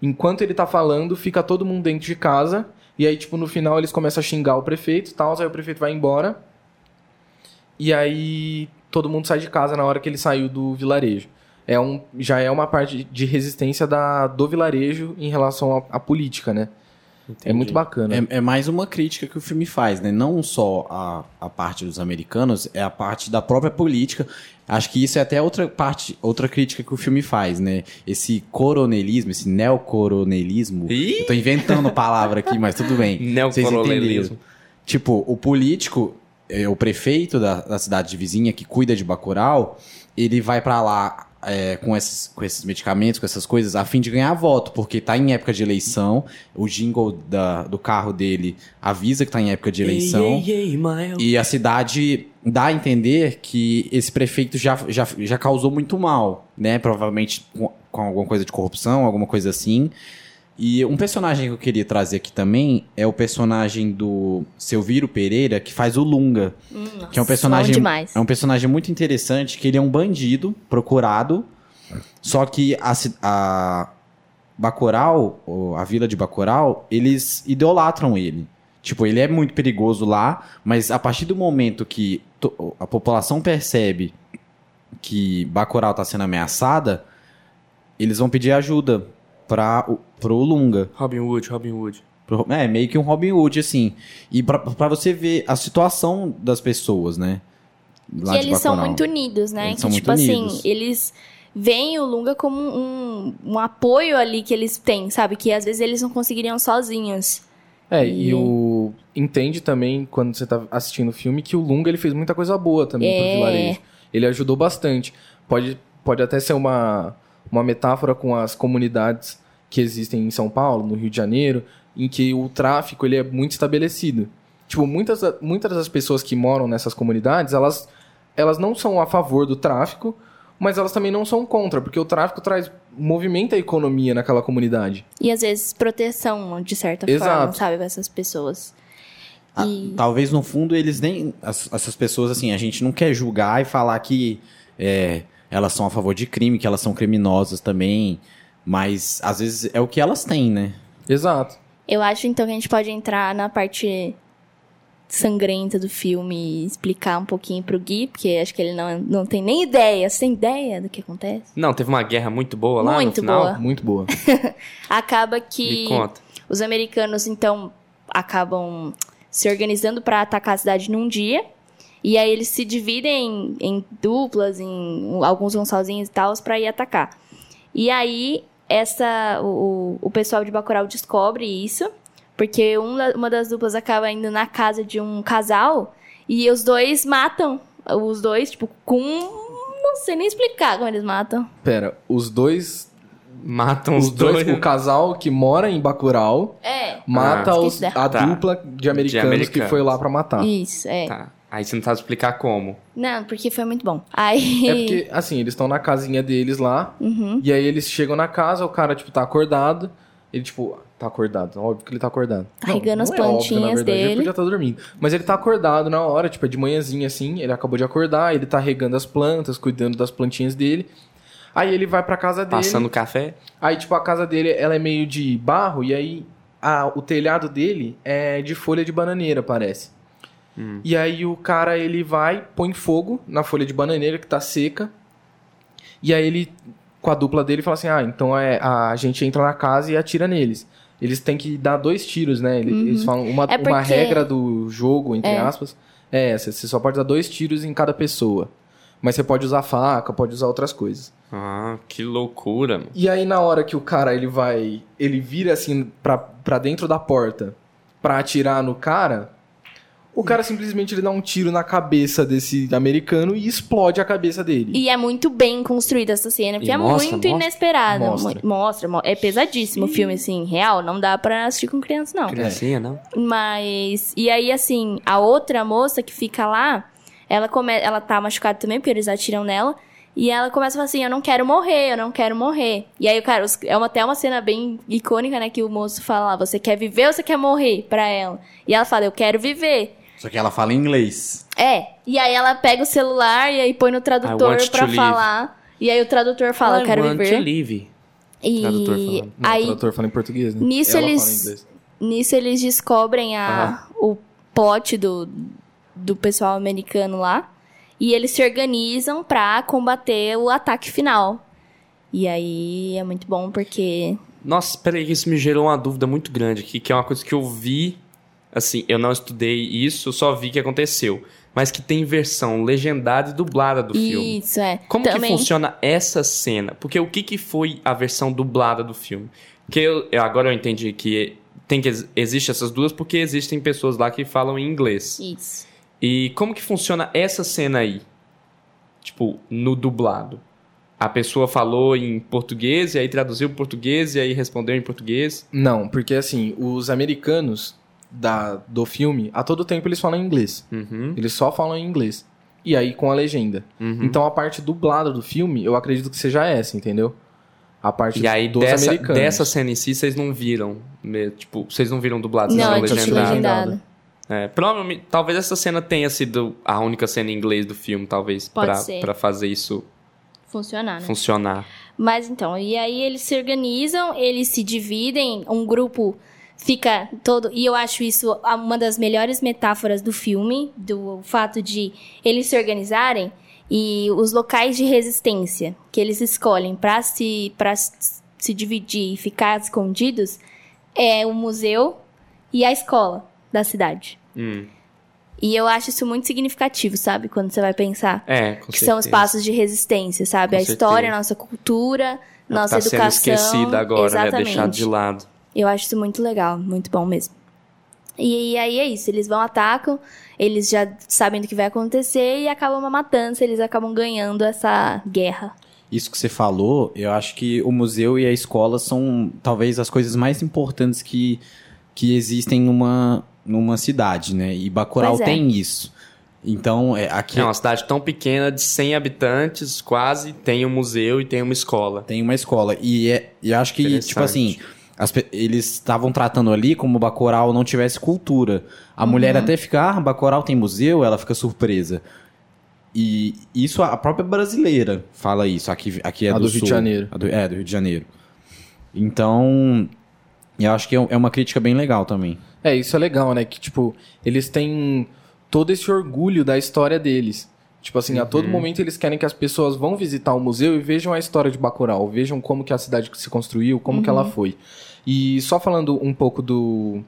Enquanto ele tá falando, fica todo mundo dentro de casa. E aí, tipo, no final eles começam a xingar o prefeito e tal. Aí o prefeito vai embora. E aí todo mundo sai de casa na hora que ele saiu do vilarejo. É um, já é uma parte de resistência da, do vilarejo em relação à política, né? É muito bacana. É, é mais uma crítica que o filme faz, né? Não só a, a parte dos americanos, é a parte da própria política. Acho que isso é até outra parte, outra crítica que o filme faz, né? Esse coronelismo, esse neocoronelismo. Ih! Eu tô inventando palavra aqui, mas tudo bem. Neocoronelismo. Tipo, o político, é, o prefeito da, da cidade vizinha que cuida de Bacurau, ele vai pra lá é, com, esses, com esses medicamentos, com essas coisas, a fim de ganhar voto, porque tá em época de eleição, o jingle da, do carro dele avisa que tá em época de eleição. Ei, ei, ei. E a cidade dá a entender que esse prefeito já, já, já causou muito mal, né? Provavelmente com, com alguma coisa de corrupção, alguma coisa assim. E um personagem que eu queria trazer aqui também é o personagem do Selviro Pereira, que faz o Lunga. que é um personagem é um personagem muito interessante, que ele é um bandido procurado, só que a, a Bacurau, a vila de Bacurau, eles idolatram ele. Tipo, ele é muito perigoso lá, mas a partir do momento que a população percebe que Bacurau tá sendo ameaçada, eles vão pedir ajuda para pro Lunga. Robin Hood, Robin Hood. Pro- É, meio que um Robin Hood, assim. E pra, pra você ver a situação das pessoas, né? Lá que eles são muito unidos, né? Eles que, são tipo muito assim, unidos. eles veem o Lunga como um, um apoio ali que eles têm, sabe? Que às vezes eles não conseguiriam sozinhos. É, e o entende também quando você tá assistindo o filme que o Lunga ele fez muita coisa boa também É. pro vilarejo. Ele ajudou bastante. Pode, pode até ser uma, uma metáfora com as comunidades que existem em São Paulo, no Rio de Janeiro, em que o tráfico ele é muito estabelecido. Tipo, muitas, muitas das pessoas que moram nessas comunidades, elas, elas não são a favor do tráfico, mas elas também não são contra, porque o tráfico traz movimenta a economia naquela comunidade. E às vezes proteção, de certa forma, Exato. sabe? Pra essas pessoas. Ah, E- Talvez no fundo eles nem. as- essas pessoas, assim, a gente não quer julgar e falar que é, elas são a favor de crime, que elas são criminosas também. Mas às vezes é o que elas têm, né? Exato. Eu acho então que a gente pode entrar na parte sangrenta do filme e explicar um pouquinho pro Gui, porque acho que ele não, não tem nem ideia. Você tem ideia do que acontece? Não, teve uma guerra muito boa lá no Muito final? boa. Muito boa. Acaba que Me conta. os americanos então acabam se organizando pra atacar a cidade num dia. E aí eles se dividem em, em duplas, em alguns vão sozinhos e tal, pra ir atacar. E aí essa o, o pessoal de Bacurau descobre isso, porque um da- uma das duplas acaba indo na casa de um casal e os dois matam os dois, tipo, com não sei nem explicar como eles matam. Pera, os dois. Matam Os os, dois, dois. o casal que mora em Bacurau É. mata Ah, os, a Tá. dupla de americanos, que americanos. foi lá pra matar. Isso, é. Tá. Aí você não sabe explicar como. Não, porque foi muito bom. Aí. É porque, assim, eles estão na casinha deles lá, Uhum. e aí eles chegam na casa, o cara, tipo, tá acordado. Ele, tipo, tá acordado, óbvio que ele tá acordado. Carregando as é óbvio, na plantinhas verdade, Ele dele. podia estar dormindo. Mas ele tá acordado na hora, tipo, é de manhãzinha assim, ele acabou de acordar, ele tá regando as plantas, cuidando das plantinhas dele. Aí ele vai pra casa dele. Passando café. Aí, tipo, a casa dele, ela é meio de barro, e aí a- o telhado dele é de folha de bananeira, parece. E aí o cara, ele vai, põe fogo na folha de bananeira que tá seca, e aí ele, com a dupla dele, fala assim, ah, então é, a gente entra na casa e atira neles. Eles têm que dar dois tiros, né? Ele- Eles falam, uma, É uma porque- regra do jogo, entre É. aspas, é essa, você só pode dar dois tiros em cada pessoa. Mas você pode usar faca, pode usar outras coisas. Ah, que loucura, mano. E aí, na hora que o cara ele vai. Ele vira assim pra, pra dentro da porta pra atirar no cara. O cara simplesmente ele dá um tiro na cabeça desse americano e explode a cabeça dele. E é muito bem construída essa cena, porque E é mostra, muito mostra? inesperada. Mostra. Mo- Mostra, mo- é pesadíssimo o filme, assim, real. Não dá pra assistir com criança, não. Criancinha, não? Mas. E aí, assim, a outra moça que fica lá, ela, come... ela tá machucada também, porque eles atiram nela. E ela começa a falar assim: Eu não quero morrer, eu não quero morrer. E aí, cara, é uma, até uma cena bem icônica, né? Que o moço fala: Você quer viver ou você quer morrer? Pra ela. E ela fala: Eu quero viver. Só que ela fala em inglês. É. E aí ela pega o celular e aí põe no tradutor pra live. falar. E aí o tradutor fala: Eu quero I want viver. to live. E Tradutor falando. Não, aí o tradutor fala em português, né? nisso Ela eles- fala em inglês. Nisso eles descobrem a, o plot do, do pessoal americano lá. E eles se organizam pra combater o ataque final. E aí é muito bom porque Nossa, peraí, que isso me gerou uma dúvida muito grande aqui, que é uma coisa que eu vi. Assim, eu não estudei isso, eu só vi que aconteceu. Mas que tem versão legendada e dublada do filme. Isso, é. Como que Também, funciona essa cena? Porque o que, que foi a versão dublada do filme? Porque eu, eu- agora eu entendi que tem que ex- existe essas duas porque existem pessoas lá que falam em inglês. Isso. E como que funciona essa cena aí? Tipo, no dublado. A pessoa falou em português e aí traduziu em português e aí respondeu em português. Não, porque assim, os americanos da, do filme, a todo tempo eles falam inglês. Uhum, Eles só falam em inglês. E aí com a legenda. uhum. Então a parte dublada do filme, eu acredito que seja essa, entendeu? A parte E aí dos dessa, americanos. dessa cena em si vocês não viram, me- tipo, vocês não viram dublado, vocês Não, viram é legendado. legendado. É, provavelmente, talvez essa cena tenha sido a única cena em inglês do filme, talvez, pra fazer isso Funcionar, né? funcionar. Mas então, e aí eles se organizam, eles se dividem, um grupo fica todo. E eu acho isso uma das melhores metáforas do filme, do fato de eles se organizarem e os locais de resistência que eles escolhem pra se, pra se dividir e ficar escondidos é o museu e a escola da cidade. Hum. E eu acho isso muito significativo, sabe? Quando você vai pensar É, com que são certeza. espaços de resistência, sabe? Com a história, a nossa cultura, É nossa tá sendo educação. esquecida agora, né? Deixado de lado. Eu acho isso muito legal, muito bom mesmo. E, aí é isso, eles vão, atacam, eles já sabem do que vai acontecer e acaba uma matança, eles acabam ganhando essa guerra. Isso que você falou, eu acho que o museu e a escola são talvez as coisas mais importantes que, que existem numa, numa cidade, né? E Bacurau é. tem isso. Então, é, aqui É uma cidade tão pequena, de 100 habitantes, quase, tem um museu e tem uma escola. tem uma escola. E, é, e acho que, tipo assim, as eles estavam tratando ali como Bacurau não tivesse cultura. A mulher até fica, ah, Bacurau tem museu, ela fica surpresa. E isso a própria brasileira fala isso. Aqui, aqui é A do, do Rio de Sul. Janeiro. A do- é, do Rio de Janeiro. Então, eu acho que é é uma crítica bem legal também. É, isso é legal, né? Que, tipo, eles têm todo esse orgulho da história deles. Tipo assim, a todo momento eles querem que as pessoas vão visitar o museu e vejam a história de Bacurau, vejam como que a cidade se construiu, como que ela foi. E só falando um pouco do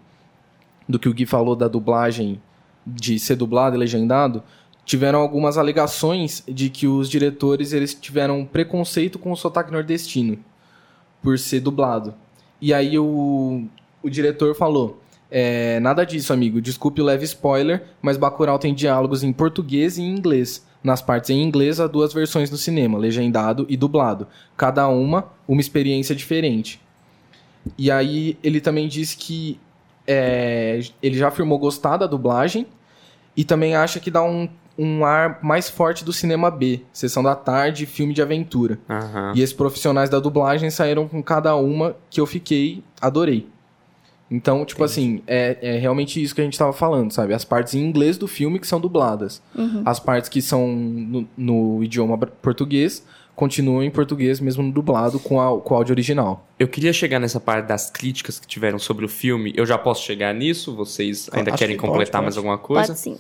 do que o Gui falou da dublagem de ser dublado e legendado, tiveram algumas alegações de que os diretores eles tiveram preconceito com o sotaque nordestino por ser dublado. E aí o, o diretor falou: é, nada disso, amigo. Desculpe o leve spoiler, mas Bacurau tem diálogos em português e em inglês. Nas partes em inglês, há duas versões no cinema, legendado e dublado. Cada uma, uma experiência diferente. E aí ele também disse que é, ele já afirmou gostar da dublagem e também acha que dá um, um ar mais forte do cinema B, sessão da tarde, filme de aventura. Aham. E esses profissionais da dublagem saíram com cada uma que eu fiquei, adorei. Então, tipo assim, é, é realmente isso que a gente tava falando, sabe? As partes em inglês do filme que são dubladas. As partes que são no, no idioma português continuam em português, mesmo dublado, com, a, com o áudio original. Eu queria chegar nessa parte das críticas que tiveram sobre o filme. Eu já posso chegar nisso? Vocês ainda Acho querem que pode, completar pode. mais alguma coisa? Pode sim.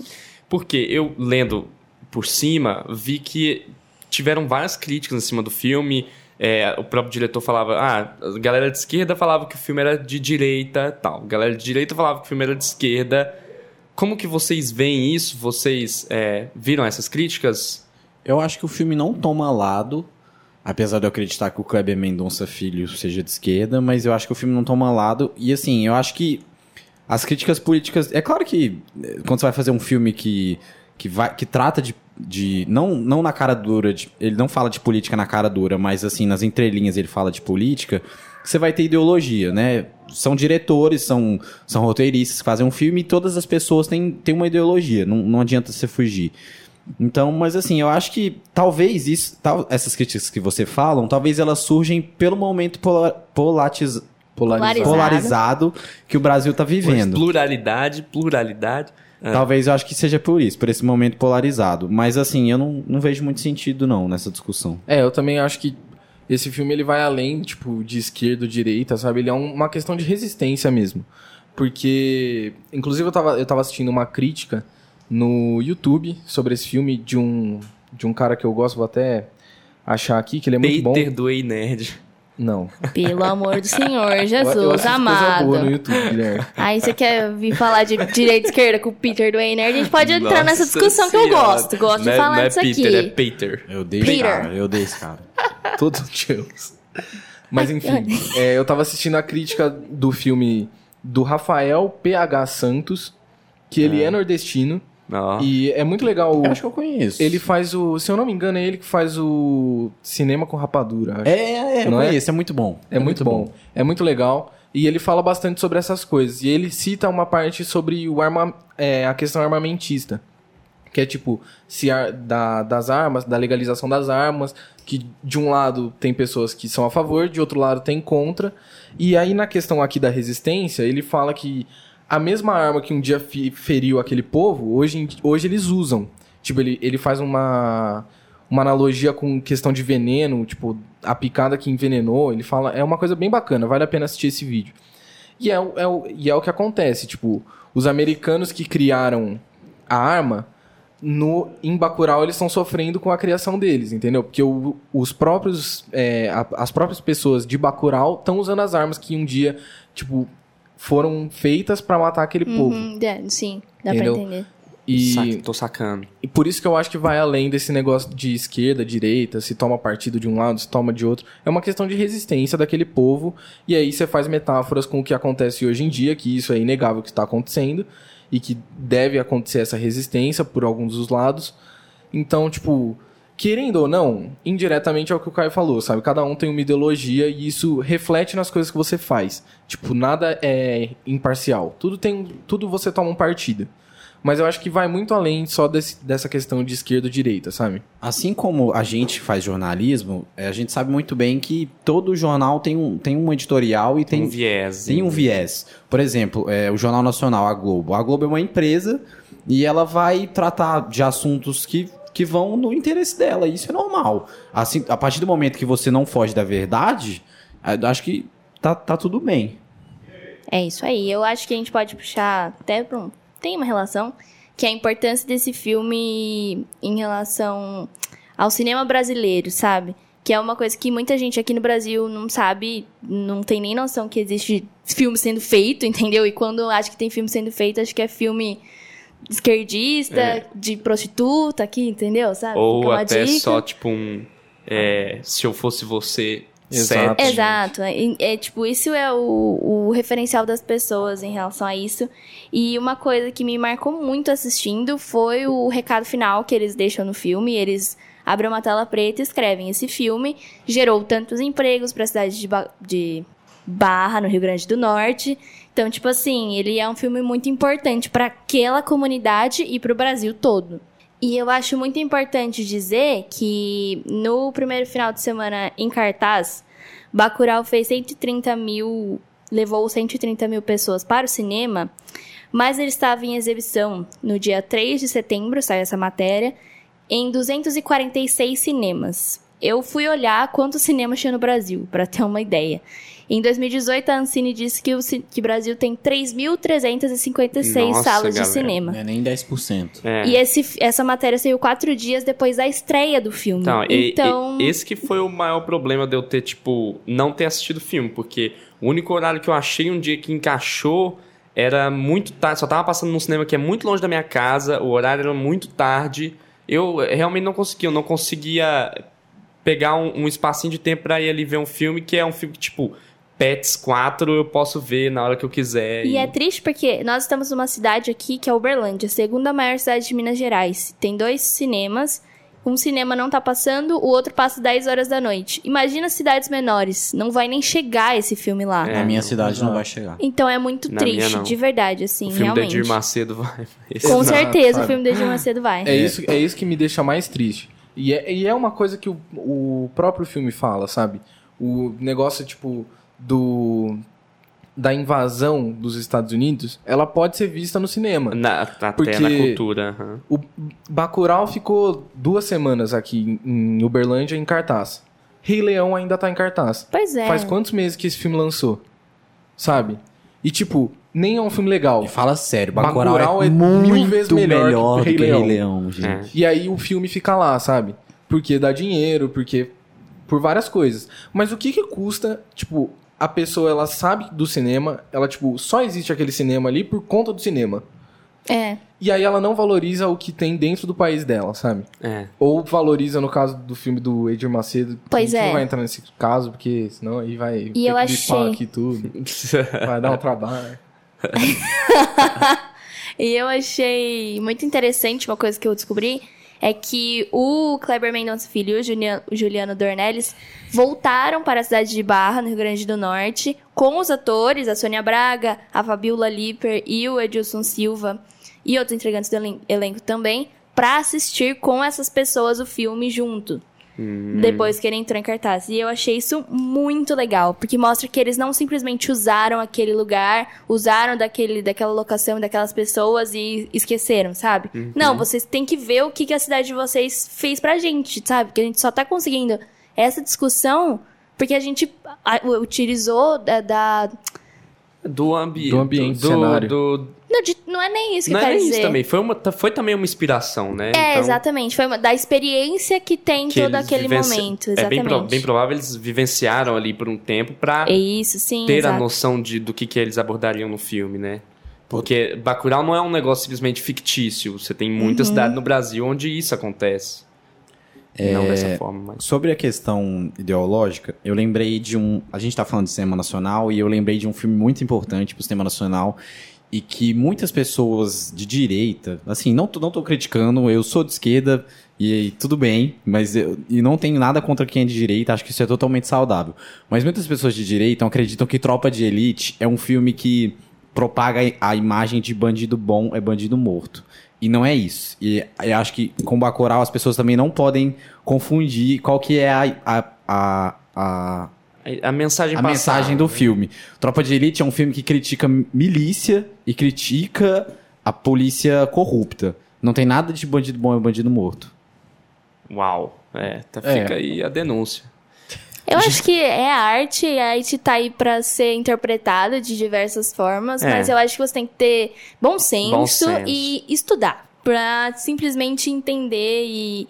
Porque eu, lendo por cima, vi que tiveram várias críticas em cima do filme. É, o próprio diretor falava, ah, a galera de esquerda falava que o filme era de direita tal. A galera de direita falava que o filme era de esquerda. Como que vocês veem isso? Vocês é, viram essas críticas? Eu acho que o filme não toma lado, apesar de eu acreditar que o Kleber Mendonça Filho seja de esquerda, mas eu acho que o filme não toma lado. E assim, eu acho que as críticas políticas. É claro que eh, quando você vai fazer um filme que, que, vai, que trata de. de não, não na cara dura, de- ele não fala de política na cara dura, mas assim, nas entrelinhas ele fala de política, você vai ter ideologia, né? São diretores, são, são roteiristas que fazem um filme e todas as pessoas têm, têm uma ideologia, não, não adianta você fugir. Então, mas assim, eu acho que talvez isso, tal, essas críticas que você falam, talvez elas surgem pelo momento polar, polatiz, Polarizado. polarizado que o Brasil tá vivendo. Pluralidade, pluralidade. É. Talvez eu acho que seja por isso, por esse momento polarizado. Mas assim, eu não, não vejo muito sentido não nessa discussão. É, eu também acho que esse filme ele vai além, tipo, de esquerda ou direita, sabe? Ele é um- uma questão de resistência mesmo. Porque, inclusive, eu tava, eu tava assistindo uma crítica no YouTube sobre esse filme de um, de um cara que eu gosto, vou até achar aqui, que ele é muito bom. Peter do Ei Nerd. Não. Pelo amor do Senhor, Eu- eu Jesus assisto coisa amado. boa no YouTube, Guilherme. Aí você quer vir falar de direita e esquerda com o Peter Duener? A gente pode entrar nessa Nossa discussão que eu Senhora. gosto. Gosto Não de é- falar não é disso Peter, aqui. É Peter. Eu dei esse Peter. cara, eu dei esse cara. Todos os dias. Mas enfim, é, eu tava assistindo a crítica do filme do Rafael PH Santos, que ele é nordestino. E é muito legal. Eu acho que eu conheço. Ele faz o. Se eu não me engano, é ele que faz o cinema com rapadura. acho. É, é, eu Não é? conheço, é muito bom. É muito bom. É muito legal. E ele fala bastante sobre essas coisas. E ele cita uma parte sobre o arma, é, a questão armamentista. Que é tipo, se a- da, das armas, da legalização das armas, que de um lado tem pessoas que são a favor, de outro lado tem contra. E aí na questão aqui da resistência, ele fala que a mesma arma que um dia feriu aquele povo, hoje, hoje eles usam. Tipo, ele, ele faz uma, uma analogia com questão de veneno, tipo, a picada que envenenou. Ele fala. É uma coisa bem bacana, vale a pena assistir esse vídeo. E é, o- é, e é o que acontece, tipo, os americanos que criaram a arma, no, em Bacurau eles estão sofrendo com a criação deles, entendeu? Porque o- os próprios, é, a- as próprias pessoas de Bacurau estão usando as armas que um dia, tipo, foram feitas pra matar aquele povo. Uhum, é, sim, dá Entendeu? pra entender. E, Saca- tô sacando. e por isso que eu acho que vai além desse negócio de esquerda, direita, se toma partido de um lado, se toma de outro. É uma questão de resistência daquele povo. E aí você faz metáforas com o que acontece hoje em dia, que isso é inegável que está acontecendo. E que deve acontecer essa resistência por alguns dos lados. Então, tipo, querendo ou não, indiretamente é o que o Caio falou, sabe? Cada um tem uma ideologia e isso reflete nas coisas que você faz. Tipo, nada é imparcial. Tudo tem, tudo você toma um partido. Mas eu acho que vai muito além só desse- dessa questão de esquerda ou direita, sabe? Assim como a gente faz jornalismo, eh, a gente sabe muito bem que todo jornal tem um, tem um editorial e Tem tem, um viés. tem um viés. Por exemplo, eh, o Jornal Nacional, a Globo. A Globo é uma empresa e ela vai tratar de assuntos que, que vão no interesse dela. Isso é normal. Assim, a partir do momento que você não foge da verdade, eh, acho que tá, tá tudo bem. É isso aí. Eu acho que a gente pode puxar até um... Tem uma relação, que é a importância desse filme em relação ao cinema brasileiro, sabe? Que é uma coisa que muita gente aqui no Brasil não sabe, não tem nem noção que existe filme sendo feito, entendeu? E quando acha que tem filme sendo feito, acho que é filme esquerdista, É. de prostituta aqui, entendeu? Sabe? Fica Ou uma até dica. só, tipo, um. é, se eu fosse você. Exato. sete. Exato. É, é, tipo, isso é o, o referencial das pessoas em relação a isso. E uma coisa que me marcou muito assistindo foi o recado final que eles deixam no filme. Eles abrem uma tela preta e escrevem: esse filme gerou tantos empregos para a cidade de, Ba- de Barra, no Rio Grande do Norte. Então, tipo assim, ele é um filme muito importante para aquela comunidade e para o Brasil todo. E eu acho muito importante dizer que no primeiro final de semana em cartaz, Bacurau fez 130 mil, levou 130 mil pessoas para o cinema, mas ele estava em exibição no dia 3 de setembro, saiu essa matéria, em 246 cinemas. Eu fui olhar quantos cinemas tinha no Brasil, para ter uma ideia. Em 2018, a Ancine disse que o que Brasil tem 3.356 Nossa, salas de galera. cinema. Não é nem 10%. É. E esse, essa matéria saiu quatro dias depois da estreia do filme. Então, e- então e- esse que foi o maior problema de eu ter, tipo, não ter assistido o filme, porque o único horário que eu achei um dia que encaixou era muito tarde, só tava passando num cinema que é muito longe da minha casa, o horário era muito tarde. Eu realmente não conseguia, eu não conseguia pegar um, um espacinho de tempo pra ir ali ver um filme que é um filme que, tipo, Pets 4 eu posso ver na hora que eu quiser. E é triste porque nós estamos numa cidade aqui que é Uberlândia, a segunda maior cidade de Minas Gerais. Tem dois cinemas. Um cinema não tá passando, o outro passa 10 horas da noite. Imagina cidades menores, não vai nem chegar esse filme lá. É, Na minha não, cidade não vai chegar. Então é muito Na minha, triste, não. de verdade, assim, o filme do realmente. Edir Macedo vai. Esse Com não. certeza sabe? o filme do Edir Macedo vai. É, isso, é isso que me deixa mais triste. E é, e é uma coisa que o, o próprio filme fala, sabe? O negócio, tipo, do. Da invasão dos Estados Unidos, ela pode ser vista no cinema. Na, até Porque- na cultura. aham. O Bacurau ficou duas semanas aqui em Uberlândia em cartaz. Rei Leão ainda tá em cartaz. Pois é. Faz quantos meses que esse filme lançou? Sabe? E tipo, nem é um filme legal. E fala sério, Bacurau Bacurau é é, mil vezes melhor melhor, que Rei que Leão. Rei Leão, gente. É. E aí o filme fica lá, sabe? Porque dá dinheiro, porque por várias coisas. Mas o que que custa, tipo, a pessoa ela sabe do cinema, ela tipo, só existe aquele cinema ali por conta do cinema. É. E aí ela não valoriza o que tem dentro do país dela, sabe? É. Ou valoriza no caso do filme do Edir Macedo. Pois a gente é. não vai entrar nesse caso, porque senão aí vai E eu achei- aqui tudo. Vai dar um trabalho. E eu achei muito interessante uma coisa que eu descobri é que o Kleber Mendonça Filho e o Juliano, Dornelles voltaram para a cidade de Barra, no Rio Grande do Norte, com os atores, a Sônia Braga, a Fabiola Liper e o Edilson Silva e outros integrantes do elen- elenco também, para assistir com essas pessoas o filme junto. Depois que ele entrou em cartaz. E eu achei isso muito legal, porque mostra que eles não simplesmente usaram aquele lugar, usaram daquele, daquela locação, daquelas pessoas e esqueceram, sabe? Não, vocês têm que ver o que, que a cidade de vocês fez pra gente, sabe? Que a gente só tá conseguindo essa discussão porque a gente utilizou da. da- Do, ambi Do ambiente, do, cenário. do- Não, de- não é nem isso que Não eu é quero nem dizer. isso também. Foi, uma, foi também uma inspiração, né? É, Então, exatamente. Foi uma, da experiência que tem que todo aquele vivenci- momento. É Exatamente. bem, pro- bem provável eles vivenciaram ali por um tempo pra É isso, sim. ter exato. a noção de, do que, que eles abordariam no filme, né? Porque Bacurau não é um negócio simplesmente fictício. Você tem muita Uhum. cidade no Brasil onde isso acontece. Não dessa forma, mas... Sobre a questão ideológica, eu lembrei de um. A gente tá falando de cinema nacional e eu lembrei de um filme muito importante pro cinema nacional e que muitas pessoas de direita, assim, não não tô criticando, eu sou de esquerda e, tudo bem, mas eu e não tenho nada contra quem é de direita, acho que isso é totalmente saudável. Mas muitas pessoas de direita acreditam que Tropa de Elite é um filme que propaga a imagem de bandido bom é bandido morto. E não é isso. E eu acho que com Bacurau as pessoas também não podem confundir qual que é a, a, a, a, A mensagem a passada, mensagem do né? filme. Tropa de Elite é um filme que critica milícia e critica a polícia corrupta. Não tem nada de bandido bom e bandido morto. Uau. É, tá, É. fica aí a denúncia. Eu acho que é arte, e a arte tá aí pra ser interpretada de diversas formas, É. mas eu acho que você tem que ter bom senso, Bom senso. e estudar pra simplesmente entender e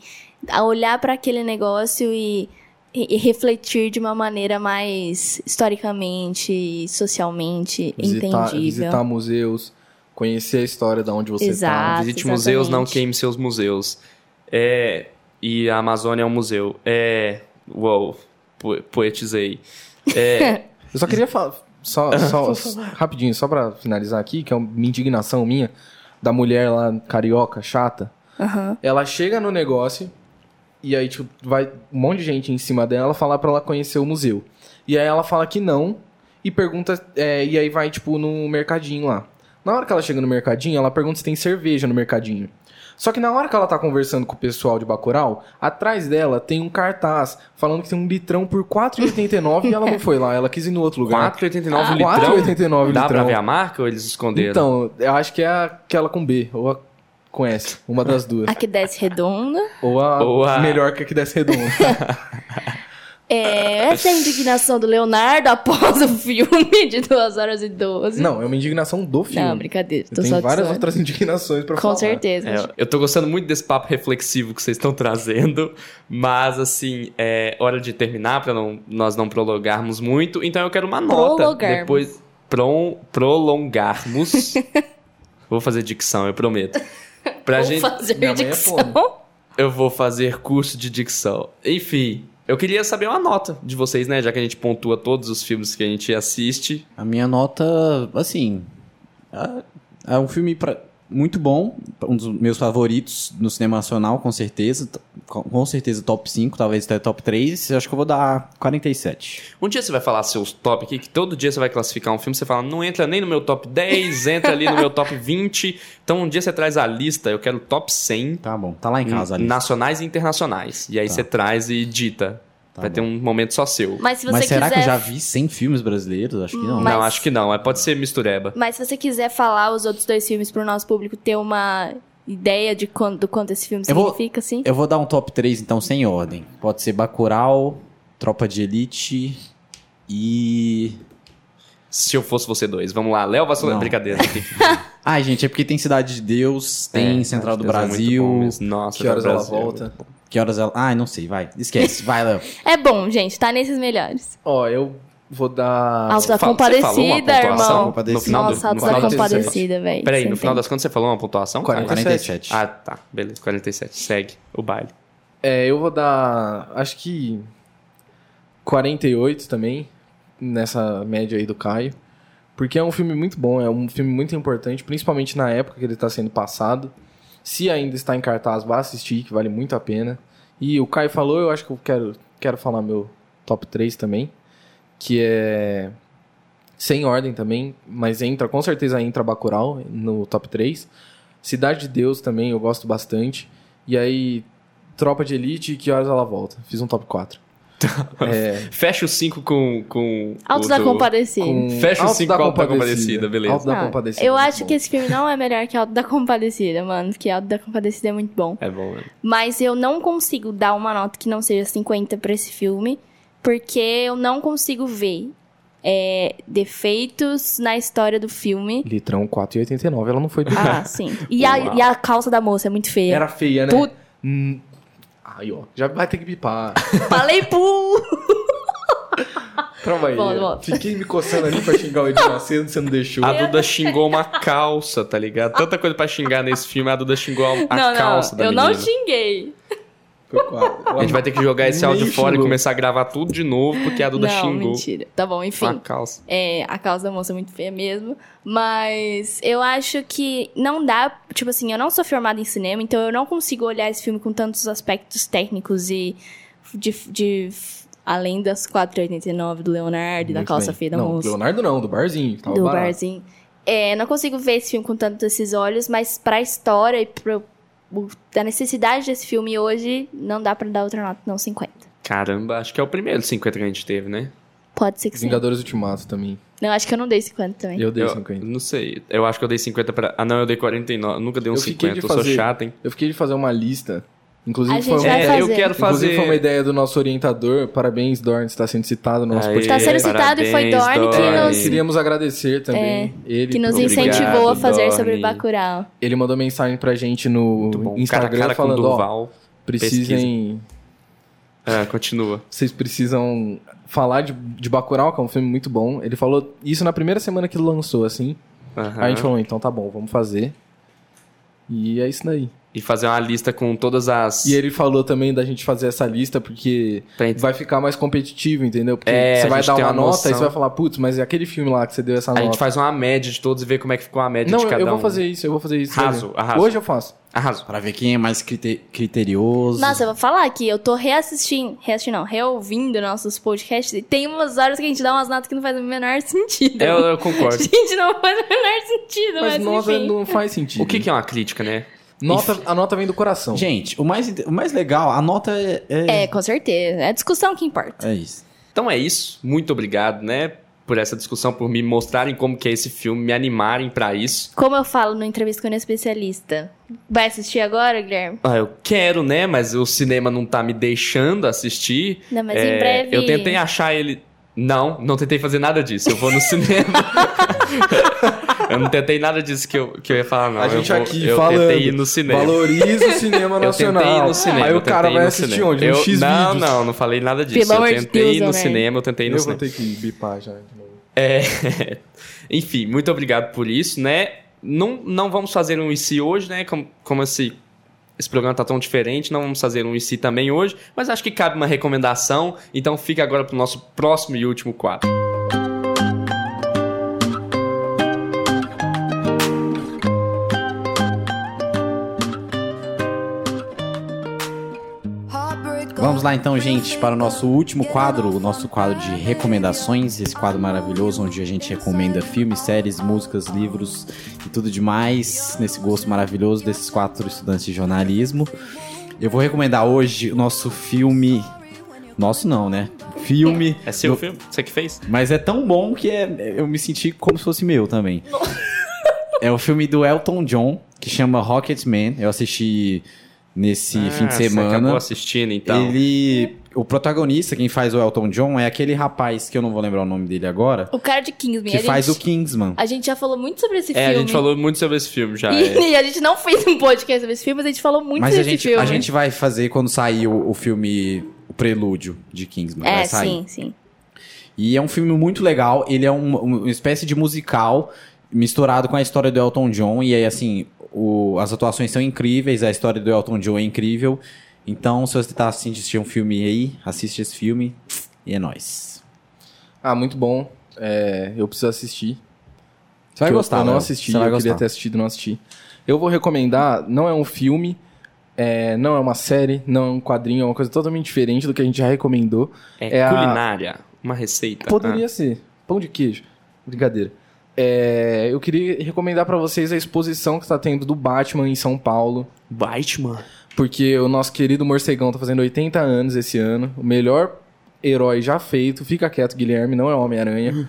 a olhar pra aquele negócio e, e- refletir de uma maneira mais historicamente e socialmente Visitar, entendível. visitar museus, conhecer a história de onde você Exato. tá. Visite museus, não exatamente. queime seus museus. É, e a Amazônia é um museu. É. Uou, po- poetizei. É, Eu só queria falar, só, só, rapidinho, só pra finalizar aqui, que é uma indignação minha, da mulher lá, carioca, chata. Ela chega no negócio e aí, tipo, vai um monte de gente em cima dela falar pra ela conhecer o museu. E aí ela fala que não e pergunta, é, e aí vai, tipo, no mercadinho lá. Na hora que ela chega no mercadinho, ela pergunta se tem cerveja no mercadinho. Só que na hora que ela tá conversando com o pessoal de Bacurau, atrás dela tem um cartaz falando que tem um litrão por R$4,89 e ela não foi lá, ela quis ir no outro lugar. 4,89 litrão. 4,89 Dá pra litrão. ver a marca ou eles esconderam? Então, eu acho que é aquela com B, ou a com S, uma das duas. A que desce redonda. Ou a, Ou a- melhor que a que desce redondo. É, essa é a indignação do Leonardo após o filme de 2 horas e 12. Não, é uma indignação do filme. Não, brincadeira. Eu Tô tenho só várias outras indignações pra Com falar. certeza. É, eu tô gostando muito desse papo reflexivo que vocês estão trazendo, mas assim, é hora de terminar pra não, nós não prolongarmos muito. Então eu quero uma nota Prolongarmos. depois pro, prolongarmos. vou fazer dicção, eu prometo. Pra Vou gente, fazer minha é dicção. eu vou fazer curso de dicção. Enfim, eu queria saber uma nota de vocês, né? Já que a gente pontua todos os filmes que a gente assiste. A minha nota, assim. É, é um filme pra- muito bom, um dos meus favoritos no cinema nacional, com certeza. Com certeza top 5, talvez até top 3. Eu acho que eu vou dar 47. Um dia você vai falar seus top aqui, que todo dia você vai classificar um filme, você fala, não entra nem no meu top 10, entra ali no meu top 20. Então um dia você traz a lista, eu quero top 100 Tá bom, tá lá em casa ali. nacionais e internacionais. E aí Tá. você traz e dita. vai ter um momento só seu. Mas se você Mas será quiser... que eu já vi 100 filmes brasileiros? Acho que não. Mas- Não, acho que não. É, pode ser mistureba. Mas se você quiser falar os outros dois filmes pro nosso público ter uma ideia de quanto, do quanto esse filme Eu vou- significa, assim? Eu vou dar um top 3, então, sem ordem. Pode ser Bacurau, Tropa de Elite e... Se eu fosse você dois. Vamos lá. Léo Vassoura. Brincadeira. Ai, gente, é porque tem Cidade de Deus, tem É, Central do Deus é Brasil... mesmo. Nossa, Que horas do ela Brasil. volta? Que horas ela. Ai, não sei, vai. Esquece. Vai, Léo. É bom, gente, tá nesses melhores. Ó, eu vou dar. Alto da fala- você falou uma Compadecida, pontuação? irmão. No final do, Nossa, no Alto final da do- Compadecida, velho. Peraí, no final das contas você falou uma pontuação? cara? 47. 47. Ah, tá. Beleza, 47. Segue o baile. É, eu vou dar. Acho que. 48 também. Nessa média aí do Caio. Porque é um filme muito bom, é um filme muito importante, principalmente na época que ele está sendo passado. Se ainda está em cartaz, vá assistir, que vale muito a pena. E o Caio falou, eu acho que eu quero, quero falar meu top 3 também. Que é. Sem ordem também, mas entra, com certeza entra Bacurau no top 3. Cidade de Deus também, eu gosto bastante. E aí, Tropa de Elite e Que Horas Ela Volta. Fiz um top 4. é, Fecha o 5 com. com Alto o da do- Compadecida. com Fecha o Alto cinco da Alto da Compadecida, beleza. Alto da Não, Compadecida. eu muito acho bom. que esse filme não é melhor que Alto da Compadecida, mano. Porque Alto da Compadecida é muito bom. É bom, né? Mas eu não consigo dar uma nota que não seja 50 pra esse filme, porque eu não consigo ver é, defeitos na história do filme. Litrão 4,89. Ela não foi do Ah, sim. E a, e a calça da moça é muito feia. Era feia, né? Put- Hum. Aí, ó. Já vai ter que bipar. Falei pu! Calma aí. Volta, volta. Fiquei me coçando ali pra xingar o Edir Macedo, você não deixou. A Duda xingou uma calça, tá ligado? Tanta coisa pra xingar nesse filme, a Duda xingou a, a não, calça não, da eu menina. não xinguei. A gente vai ter que jogar esse áudio fora e começar a gravar tudo de novo, porque a Duda não, xingou mentira. Tá bom, a enfim. calça. É, a calça da moça é muito feia mesmo. Mas eu acho que não dá. Tipo assim, eu não sou formada em cinema, então eu não consigo olhar esse filme com tantos aspectos técnicos e. de. de- além das 4,89 do Leonardo e da calça bem. feia da não, moça. Leonardo não, do barzinho. Tava do barato. barzinho. É, não consigo ver esse filme com tantos esses olhos, mas pra história e pro, da necessidade desse filme hoje, não dá pra dar outra nota, não 50. Caramba, acho que é o primeiro 50 que a gente teve, né? Pode ser que sim. Vingadores Ultimato também. Não, acho que eu não dei 50 também. Eu dei Eu 50. não sei. Eu acho que eu dei 50 pra. Ah, não, eu dei 49. Eu nunca dei um Eu fiquei 50. de Eu sou fazer- chato, hein? Eu fiquei de fazer uma lista. Inclusive, A foi, gente uma- vai É, eu quero fazer. inclusive foi uma ideia do nosso orientador. Parabéns, Dorn, está sendo citado no nosso Aê, podcast. Tá sendo citado e foi parabéns, Dorne que É, nos- Queríamos agradecer também ele que nos Obrigado, incentivou a fazer Dorne. sobre Bacurau. Ele mandou mensagem pra gente no. Instagram cara, cara falando, ó, Duval. precisem, Ah, continua. vocês precisam falar de, de Bacurau, que é um filme muito bom. Ele falou isso na primeira semana que ele lançou, assim. Aí a gente falou, então tá bom, vamos fazer. E é isso daí. E fazer uma lista com todas as. E ele falou também da gente fazer essa lista porque vai ficar mais competitivo, entendeu? Porque É, você a vai dar uma uma nota e você vai falar, putz, mas é aquele filme lá que você deu essa A nota. gente faz uma média de todos e vê como é que ficou a média Não, de cada eu vou um. fazer isso, eu vou fazer isso. Arraso, arraso. Hoje eu faço. Arraso. Pra ver quem é mais crite- criterioso. Nossa, eu vou falar aqui, eu tô reassistindo, reassistindo não, reouvindo nossos podcasts e tem umas horas que a gente dá umas notas que não fazem o menor sentido. Eu, eu concordo. Gente, não faz o menor sentido, mas, Mas nota enfim. não faz sentido. O que, que é uma crítica, né? Nota, a nota vem do coração. Gente, o mais, o mais legal, a nota é. É, É, com certeza. É a discussão que importa. é isso. Então é isso. Muito obrigado, né? Por essa discussão, por me mostrarem como que é esse filme, me animarem pra isso. Como eu falo no entrevista com o especialista. Vai assistir agora, Guilherme? Ah, eu quero, né? Mas o cinema não tá me deixando assistir. Não, mas É, em breve. Eu tentei achar ele. Não, não tentei fazer nada disso. Eu vou no cinema. eu não tentei nada disso que eu, que eu ia falar, não. a gente eu vou- aqui eu falando, tentei ir no cinema. valoriza o cinema Eu nacional. tentei ir no cinema. Aí eu o cara tentei vai assistir cinema. onde? Eu, No X não, não, não falei nada disso. Pelo eu tentei Deus, ir no Leonardo. cinema, eu tentei ir no Eu cinema. vou ter que bipar já. de novo. É, enfim, muito obrigado por isso, né? Não, não vamos fazer um IC hoje, né? Como, como esse, esse programa tá tão diferente, não vamos fazer um IC também hoje, mas acho que cabe uma recomendação, então fica agora pro nosso próximo e último quadro. Vamos lá então, gente, para o nosso último quadro, o nosso quadro de recomendações, esse quadro maravilhoso onde a gente recomenda filmes, séries, músicas, livros e tudo demais nesse gosto maravilhoso desses quatro estudantes de jornalismo. Eu vou recomendar hoje o nosso filme. Nosso não, né? Filme. É seu do- filme? Você que fez? Mas é tão bom que é- eu me senti como se fosse meu também. é o filme do Elton John, que chama Rocketman. Eu assisti nesse Ah, fim de Você semana. acabou assistindo, então. Ele. O protagonista, quem faz o Elton John, é aquele rapaz que eu não vou lembrar o nome dele agora. O cara de Kingsman. Que a faz gente, o Kingsman. A gente já falou muito sobre esse É, filme. a gente falou muito sobre esse filme já. é. E, a gente não fez um podcast sobre esse filme, mas a gente falou muito Mas a desse gente, filme. a gente vai fazer quando sair o, o filme. O prelúdio de Kingsman. É, vai sair. sim, sim. E é um filme muito legal. Ele é um- uma espécie de musical misturado com a história do Elton John. E aí, assim, o- as atuações são incríveis, a história do Elton John é incrível. Então, se você tá assistir um filme aí, assiste esse filme e é nóis. Ah, muito bom. É, eu preciso assistir. Você vai Que eu- gostar, Eu não assisti, Você vai eu queria gostar. ter assistido e não assisti. Eu vou recomendar, não é um filme, é, não é uma série, não é um quadrinho, é uma coisa totalmente diferente do que a gente já recomendou. É, É a- culinária, uma receita. Poderia ser. Pão de queijo. Brincadeira. É, eu queria recomendar pra vocês a exposição que está tendo do Batman em São Paulo. Batman. Porque o nosso querido morcegão tá fazendo 80 anos esse ano. O melhor herói já feito. Fica quieto, Guilherme, não é Homem-Aranha.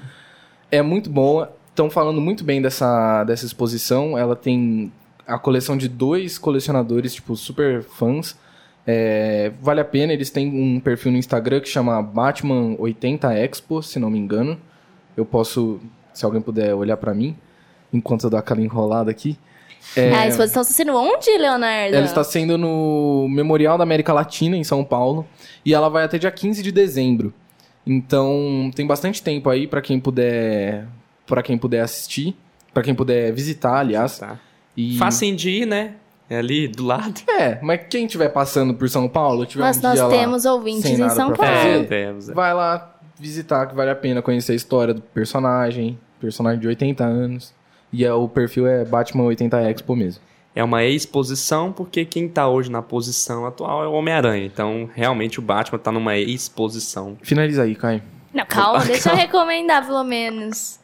é muito boa. Estão falando muito bem dessa, dessa exposição. Ela tem a coleção de dois colecionadores, tipo, super fãs. É, vale a pena, eles têm um perfil no Instagram que chama Batman80expo, se não me engano. Eu posso, se alguém puder olhar pra mim, enquanto eu dou aquela enrolada aqui. É, A exposição está sendo onde, Leonardo? ela está sendo no Memorial da América Latina, em São Paulo, e ela vai até dia 15 de dezembro. Então, tem bastante tempo aí para quem puder para quem puder assistir, para quem puder visitar, aliás. Tá. E Facinho de ir, né? É ali do lado. É, mas quem estiver passando por São Paulo, tiver Mas um nós dia lá temos ouvintes em São Paulo. fazer, É, temos. é. vai lá visitar que vale a pena conhecer a história do personagem, personagem de 80 anos. E é, o perfil é Batman 80 Expo mesmo. É uma exposição, porque quem tá hoje na posição atual é o Homem-Aranha. Então, realmente, o Batman tá numa exposição. Finaliza aí, Caio. Não, calma, deixa eu recomendar pelo menos.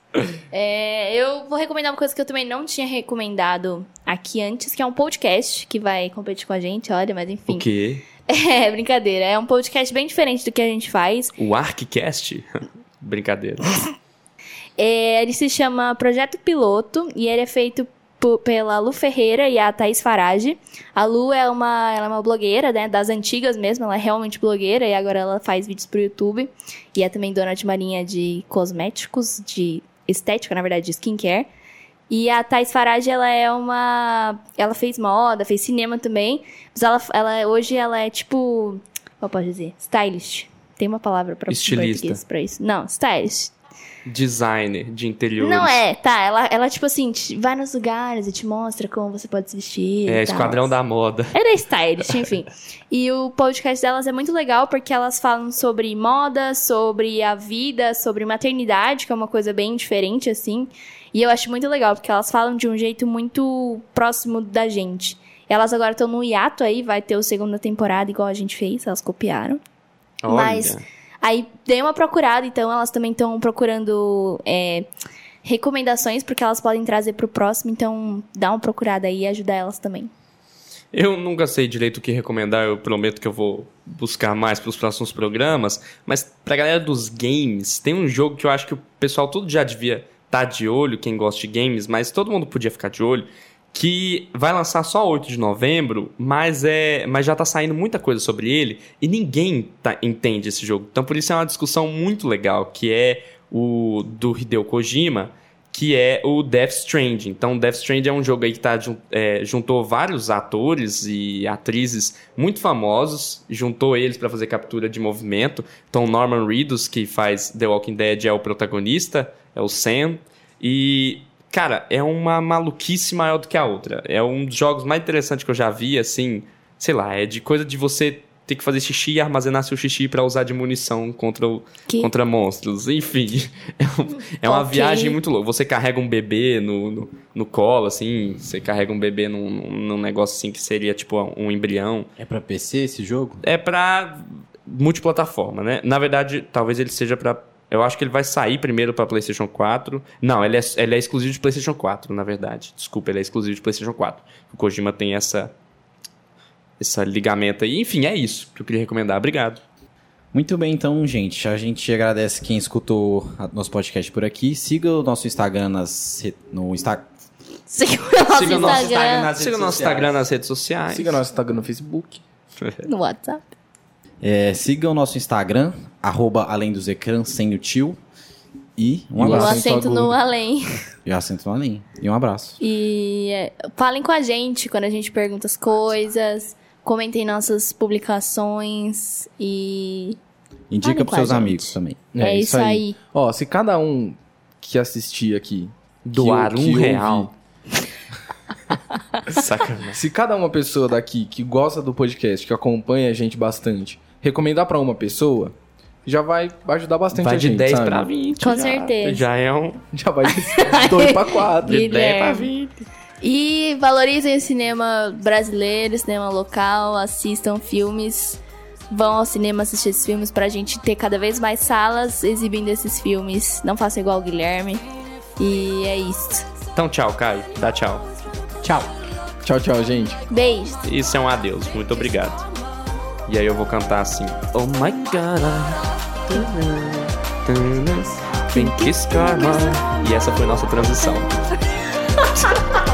É, eu vou recomendar uma coisa que eu também não tinha recomendado aqui antes, que é um podcast que vai competir com a gente, olha, mas enfim. O quê? É, brincadeira. É um podcast bem diferente do que a gente faz. O ArcCast? Brincadeira. É, ele se chama Projeto Piloto e ele é feito pela Lu Ferreira e a Thaís Farage. A Lu é uma, ela é uma blogueira, né, das antigas mesmo, ela é realmente blogueira e agora ela faz vídeos pro YouTube. E é também dona de uma linha de cosméticos, de estética, na verdade, de skincare. E a Thais Farage, ela é uma... Ela fez moda, fez cinema também. Mas ela, ela hoje ela é tipo... Como posso dizer? Stylist. Tem uma palavra pra Estilista. pra isso. Não, stylist. Designer de interiores. Não é, tá. Ela, ela, tipo assim, te- vai nos lugares e te mostra como você pode se vestir. É. Esquadrão da Moda. Ela é stylist, enfim. E o podcast delas é muito legal porque elas falam sobre moda, sobre a vida, sobre maternidade, que é uma coisa bem diferente, assim. E eu acho muito legal, porque elas falam de um jeito muito próximo da gente. Elas agora estão no hiato aí, vai ter a segunda temporada igual a gente fez, elas copiaram. Olha. Mas aí dei uma procurada, então elas também estão procurando é, recomendações porque elas podem trazer pro próximo, então dá uma procurada aí e ajuda elas também. Eu nunca sei direito o que recomendar, eu prometo que eu vou buscar mais para os próximos programas. Mas pra galera dos games, tem um jogo que eu acho que o pessoal todo já devia estar de olho, quem gosta de games, mas todo mundo podia ficar de olho. Que vai lançar só 8 de novembro, mas, é, mas já tá saindo muita coisa sobre ele e ninguém tá- entende esse jogo. Então por isso é uma discussão muito legal, que é o do Hideo Kojima, que é o Death Stranding. Então, Death Stranding é um jogo aí que tá, é, juntou vários atores e atrizes muito famosos, juntou eles para fazer captura de movimento. Então, Norman Reedus, que faz The Walking Dead, é o protagonista, é o Sam. E, cara, é uma maluquice maior do que a outra. É um dos jogos mais interessantes que eu já vi, assim, sei lá, é de coisa de você ter que fazer xixi e armazenar seu xixi para usar de munição contra, o, Que? contra monstros. Enfim, é, um- é uma Ok. viagem muito louca. Você carrega um bebê no, no, no colo, assim, você carrega um bebê num, num- num negócio assim que seria tipo um embrião. É pra PC esse jogo? É pra multiplataforma, né? Na verdade, talvez ele seja pra. Eu acho que ele vai sair primeiro pra PlayStation 4. Não, ele é, ele é exclusivo de PlayStation 4, na verdade. Desculpa, ele é exclusivo de PlayStation 4. O Kojima tem essa. Essa ligamento aí. Enfim, é isso que eu queria recomendar. Obrigado. Muito bem, então, gente. A gente agradece quem escutou a- nosso podcast por aqui. Siga o nosso Instagram nas, no Insta... Siga o nosso Siga o nosso Instagram nas Siga o nosso Instagram nas redes sociais. Siga nosso Instagram no Facebook. no WhatsApp. É, siga o nosso Instagram, arroba além dos ecrãs, sem o tio. E um E o E o abraço. acento no além. E o acento no além. E um abraço. E é, falem com a gente quando a gente pergunta as coisas. Comentem nossas publicações. E Indica pros seus amigos também. É isso aí. Ó, se cada um que assistir aqui Doar que- um que real. Sacanagem. Se cada uma pessoa daqui que gosta do podcast, que acompanha a gente bastante, recomendar pra uma pessoa, já vai ajudar bastante Vai a de gente, 10 sabe? pra 20. Com já. certeza. Já é um. Já vai de 2 pra 4. De 10 pra Guilherme. 20. E valorizem o cinema brasileiro, cinema local, assistam filmes, vão ao cinema assistir esses filmes pra gente ter cada vez mais salas exibindo esses filmes. Não façam igual o Guilherme. E é isso. Então, tchau, Caio. Dá tchau. Tchau. Tchau, tchau, gente. Beijos. Isso é um adeus. Muito obrigado. E aí eu vou cantar assim. Oh my god. Think it's karma. E essa foi nossa transição.